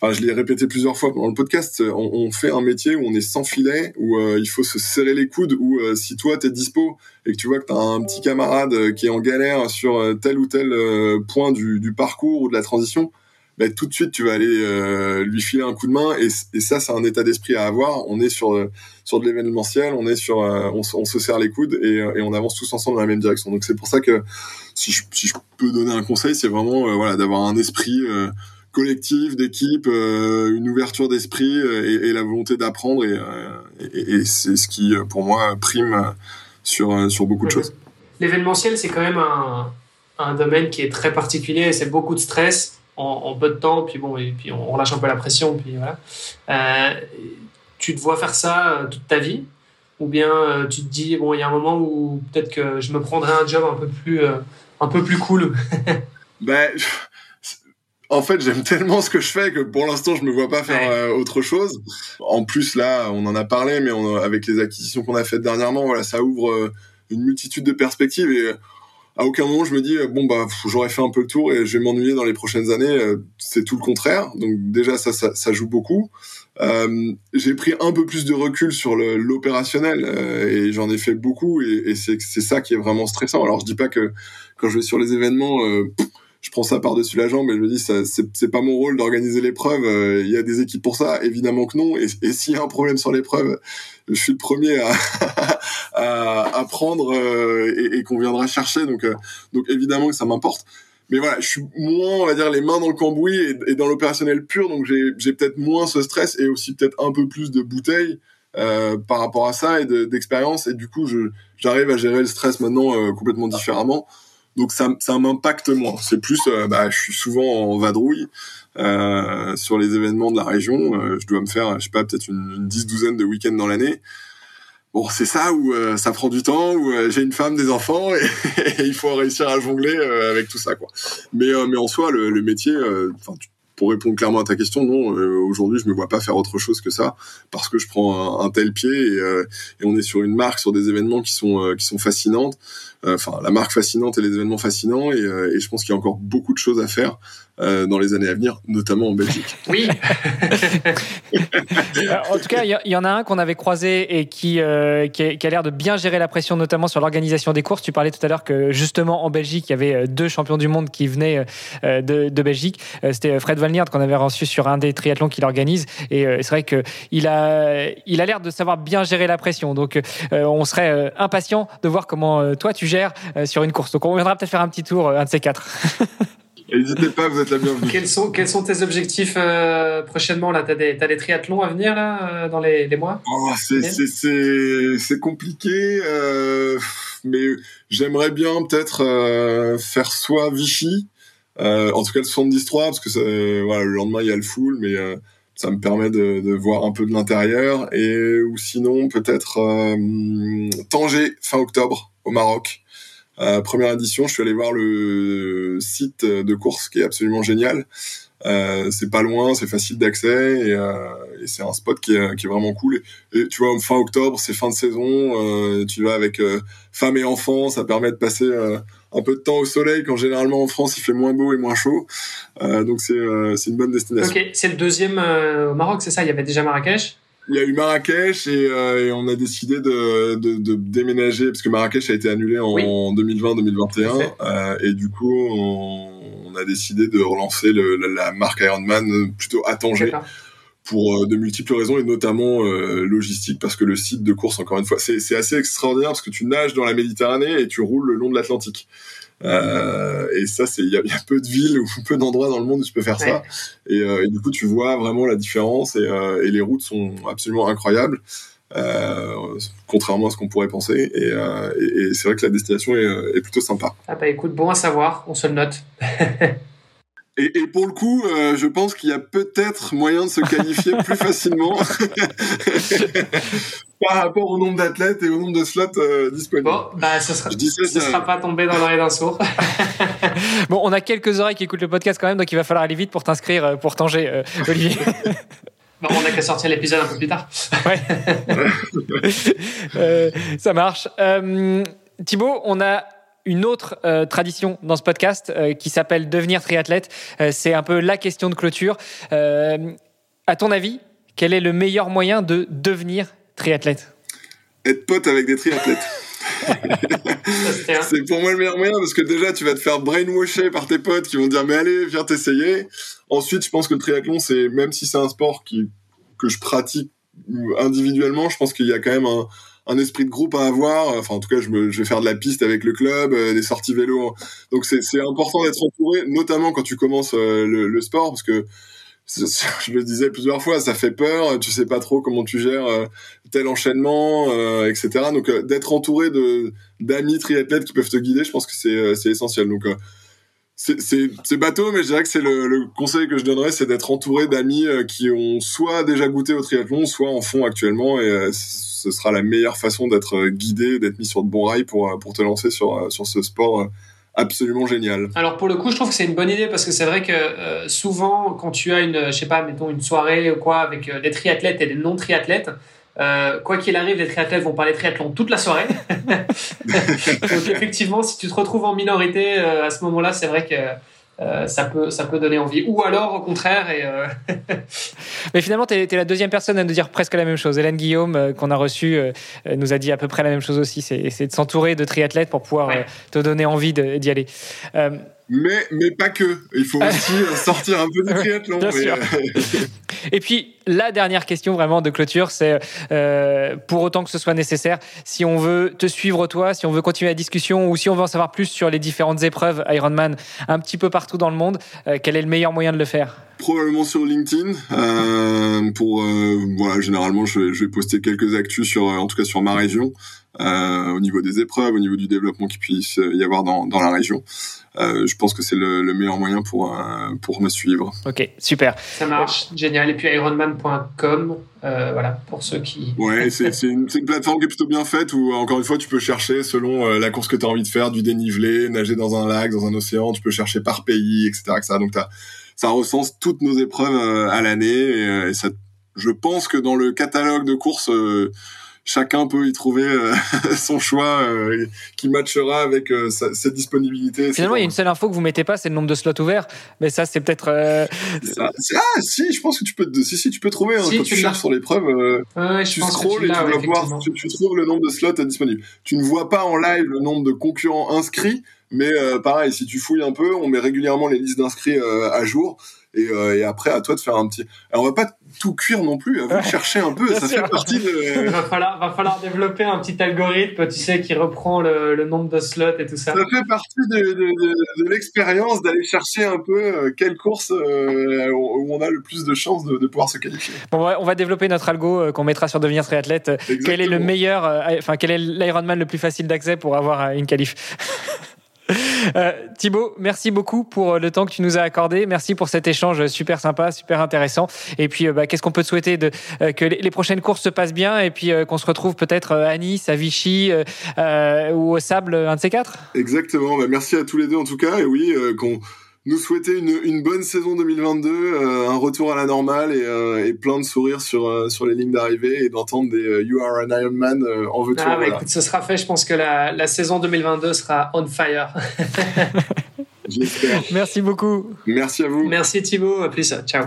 enfin je l'ai répété plusieurs fois pendant le podcast, on, on, fait un métier où on est sans filet, où euh, il faut se serrer les coudes, où euh, si toi t'es dispo et que tu vois que t'as un petit camarade euh, qui est en galère sur tel ou tel point du, parcours ou de la transition, bah, tout de suite tu vas aller lui filer un coup de main et, ça c'est un état d'esprit à avoir. On est sur sur de l'événementiel, on est sur on, se serre les coudes et, et, on avance tous ensemble dans la même direction. Donc c'est pour ça que si je, si je peux donner un conseil, c'est vraiment voilà d'avoir un esprit collectif, d'équipe, euh, une ouverture d'esprit euh, et, la volonté d'apprendre et, euh, c'est ce qui pour moi prime sur sur beaucoup de choses. L'événementiel c'est quand même un, un, domaine qui est très particulier, c'est beaucoup de stress en, peu de temps, puis bon et puis on relâche un peu la pression, puis voilà. tu te vois faire ça toute ta vie? Ou bien tu te dis bon il y a un moment où peut-être que je me prendrai un job un peu plus un peu plus cool? *laughs* ben en fait, j'aime tellement ce que je fais que pour l'instant, je me vois pas faire euh, autre chose. En plus, là, on en a parlé, mais on, avec les acquisitions qu'on a faites dernièrement, voilà, ça ouvre euh, une multitude de perspectives et à aucun moment je me dis bon bah j'aurais fait un peu le tour et je vais m'ennuyer dans les prochaines années. Euh, c'est tout le contraire. Donc déjà ça, ça, ça joue beaucoup. Euh, j'ai pris un peu plus de recul sur l'opérationnel et j'en ai fait beaucoup et, et c'est ça qui est vraiment stressant. Alors je dis pas que quand je vais sur les événements je prends ça par-dessus la jambe et je me dis ça c'est pas mon rôle d'organiser l'épreuve euh, il y a des équipes pour ça évidemment que non. Et, s'il y a un problème sur l'épreuve je suis le premier à *laughs* prendre euh, et, qu'on viendra chercher. Donc euh, donc évidemment que ça m'importe. Mais voilà je suis moins on va dire les mains dans le cambouis et, dans l'opérationnel pur. Donc j'ai peut-être moins ce stress et aussi peut-être un peu plus de bouteilles par rapport à ça et d'expérience. Et du coup j'arrive à gérer le stress maintenant complètement différemment donc ça, m'impacte moins. C'est plus, euh, bah, je suis souvent en vadrouille euh, sur les événements de la région. Euh, je dois me faire, je sais pas, peut-être une, une dix douzaine de week-ends dans l'année. Bon, c'est ça où ça prend du temps, où j'ai une femme, des enfants, et, *laughs* il faut réussir à jongler avec tout ça. Mais en soi, le, métier, pour répondre clairement à ta question, non, aujourd'hui, je me vois pas faire autre chose que ça, parce que je prends un, un tel pied et, et, on est sur une marque, sur des événements qui sont qui sont fascinantes. Euh, enfin la marque fascinante et les événements fascinants et, euh, et je pense qu'il y a encore beaucoup de choses à faire euh, dans les années à venir, notamment en Belgique. *laughs* Oui. *laughs* en tout cas, il y, en a un qu'on avait croisé et qui, euh, qui, a, l'air de bien gérer la pression, notamment sur l'organisation des courses. Tu parlais tout à l'heure que justement en Belgique, il y avait deux champions du monde qui venaient de, de Belgique. C'était Fred Valniert qu'on avait reçu sur un des triathlons qu'il organise. Et c'est vrai qu'il a, il a l'air de savoir bien gérer la pression. Donc, on serait impatient de voir comment toi tu gères sur une course. Donc, on viendra peut-être faire un petit tour, un de ces quatre. *laughs* N'hésitez pas, vous êtes la bienvenue. Quels sont, quels sont tes objectifs euh, prochainement là? T'as des, as des triathlons à venir là euh, dans les, les mois? Oh, C'est compliqué. Euh, mais j'aimerais bien peut-être faire soit Vichy, en tout cas le 73 parce que ça, voilà, le lendemain il y a le full, mais ça me permet de, de, voir un peu de l'intérieur et ou sinon peut-être Tanger fin octobre au Maroc. Première édition, je suis allé voir le site de course qui est absolument génial. Euh, c'est pas loin, c'est facile d'accès et, euh, c'est un spot qui est, vraiment cool. Tu vois, fin octobre, c'est fin de saison, euh, tu vas avec euh, femme et enfants, ça permet de passer un peu de temps au soleil quand généralement en France il fait moins beau et moins chaud. donc c'est une bonne destination. Ok, c'est le deuxième au Maroc, c'est ça? Il y avait déjà Marrakech? Il y a eu Marrakech et, euh, et, on a décidé de, de, de, déménager parce que Marrakech a été annulé en, 2020-2021 euh, et du coup on, on, a décidé de relancer le, la, marque Ironman plutôt à Tanger pour euh, de multiples raisons et notamment euh, logistique parce que le site de course encore une fois c'est assez extraordinaire parce que tu nages dans la Méditerranée et tu roules le long de l'Atlantique. Euh, et ça, c'est il y, a peu de villes ou *laughs* peu d'endroits dans le monde où tu peux faire ça. Et, euh, et, du coup, tu vois vraiment la différence et, euh, et les routes sont absolument incroyables. Contrairement à ce qu'on pourrait penser. Et, et, c'est vrai que la destination est, est, plutôt sympa. Ah bah écoute, bon à savoir, on se le note. *laughs* Et, et, pour le coup, euh, je pense qu'il y a peut-être moyen de se qualifier *laughs* plus facilement *laughs* par rapport au nombre d'athlètes et au nombre de slots euh, disponibles. Bon, bah, ce sera, ce sera pas tombé dans l'oreille d'un sourd. *laughs* bon, on a quelques oreilles qui écoutent le podcast quand même, donc il va falloir aller vite pour t'inscrire euh, pour Tanger, euh, Olivier. Bon, on n'a qu'à sortir l'épisode un peu plus tard. Ouais. ça marche. Thibaut, on a une autre euh, tradition dans ce podcast euh, qui s'appelle devenir triathlète. Euh, c'est un peu la question de clôture. à ton avis, quel est le meilleur moyen de devenir triathlète? Être pote avec des triathlètes. c'est pour moi le meilleur moyen parce que déjà tu vas te faire brainwasher par tes potes qui vont dire mais allez viens t'essayer. Ensuite je pense que le triathlon c'est même si c'est un sport qui que je pratique individuellement, je pense qu'il y a quand même un, un esprit de groupe à avoir. Enfin, en tout cas, je, vais faire de la piste avec le club, euh, des sorties vélo. Donc, c'est important d'être entouré, notamment quand tu commences euh, le, le, sport, parce que *laughs* je le disais plusieurs fois, ça fait peur. Tu sais pas trop comment tu gères euh, tel enchaînement, etc. Donc, d'être entouré de d'amis triathlètes qui peuvent te guider, je pense que c'est essentiel. Donc c'est bateau, mais je dirais que c'est le, conseil que je donnerais, c'est d'être entouré d'amis qui ont soit déjà goûté au triathlon, soit en font actuellement, et ce sera la meilleure façon d'être euh, guidé, d'être mis sur de bons rails pour, euh, te lancer sur, euh, ce sport absolument génial. Alors pour le coup, je trouve que c'est une bonne idée parce que c'est vrai que souvent quand tu as une, je sais pas, mettons une soirée ou quoi avec des triathlètes et des non triathlètes, quoi qu'il arrive, les triathlètes vont parler triathlon toute la soirée. *laughs* Donc effectivement, si tu te retrouves en minorité à ce moment-là, c'est vrai que euh, ça peut ça peut donner envie ou alors au contraire et euh... *laughs* mais finalement tu es, la deuxième personne à nous dire presque la même chose Hélène Guillaume euh, qu'on a reçue euh, nous a dit à peu près la même chose aussi c'est de s'entourer de triathlètes pour pouvoir ouais. te donner envie d'y aller mais, mais pas que. Il faut aussi sortir un peu du *laughs* triathlon. Bien sûr. *laughs* Et puis, la dernière question vraiment de clôture, c'est euh, pour autant que ce soit nécessaire, si on veut te suivre toi, si on veut continuer la discussion ou si on veut en savoir plus sur les différentes épreuves Ironman un petit peu partout dans le monde, euh, quel est le meilleur moyen de le faire? Probablement sur LinkedIn. Euh, pour euh, voilà, généralement, je, je, vais poster quelques actus sur, en tout cas sur ma région, euh, au niveau des épreuves, au niveau du développement qui puisse y avoir dans, dans la région. Euh, je pense que c'est le, le, meilleur moyen pour euh, pour me suivre. Ok, super. Ça marche, génial. Et puis ironman.com, euh, voilà, pour ceux qui. Ouais, c'est *laughs* une, une, plateforme qui est plutôt bien faite où encore une fois tu peux chercher selon euh, la course que tu as envie de faire, du dénivelé, nager dans un lac, dans un océan, tu peux chercher par pays, etc. etc. Donc ça recense toutes nos épreuves à l'année et, et, ça, je pense que dans le catalogue de courses chacun peut y trouver euh, *laughs* son choix euh, qui matchera avec euh, sa, cette disponibilité. Finalement, il y a une seule info que vous mettez pas, c'est le nombre de slots ouverts. Mais ça, c'est peut-être. Ah, si, je pense que tu peux. Si, si, tu peux trouver. Hein, quand tu, cherches sur l'épreuve, ouais, tu scrolls et tu vas voir. Tu, tu, trouves le nombre de slots disponibles. Tu ne vois pas en live le nombre de concurrents inscrits, Mais pareil, si tu fouilles un peu, on met régulièrement les listes d'inscrits à jour. Et, et, après, à toi de faire un petit. Alors, on va pas tout cuire non plus. À vous de chercher un peu. ça fait partie de. Il va falloir, va falloir développer un petit algorithme, tu sais, qui reprend le, le nombre de slots et tout ça. Ça fait partie de, de, de, de l'expérience d'aller chercher un peu quelle course euh, où on a le plus de chances de, pouvoir se qualifier. on, va, on va développer notre algo euh, qu'on mettra sur devenir triathlète. Quel est le meilleur, euh, enfin quel est l'Ironman le plus facile d'accès pour avoir une qualif? Euh, Thibaut, merci beaucoup pour le temps que tu nous as accordé. Merci pour cet échange super sympa, super intéressant. Et puis, bah, qu'est-ce qu'on peut te souhaiter de, que les, prochaines courses se passent bien et puis qu'on se retrouve peut-être à Nice, à Vichy ou au Sable, un de ces quatre? Exactement. Bah, merci à tous les deux en tout cas. Et oui, qu'on nous souhaiter une, une, bonne saison 2022, euh, un retour à la normale et, euh, et plein de sourires sur, euh, sur les lignes d'arrivée et d'entendre des You Are an Iron Man en veux ah, bah, écoute, ce sera fait. Je pense que la, la saison 2022 sera on fire. *laughs* J'espère. Merci beaucoup. Merci à vous. Merci Thibaut. À plus. Ciao.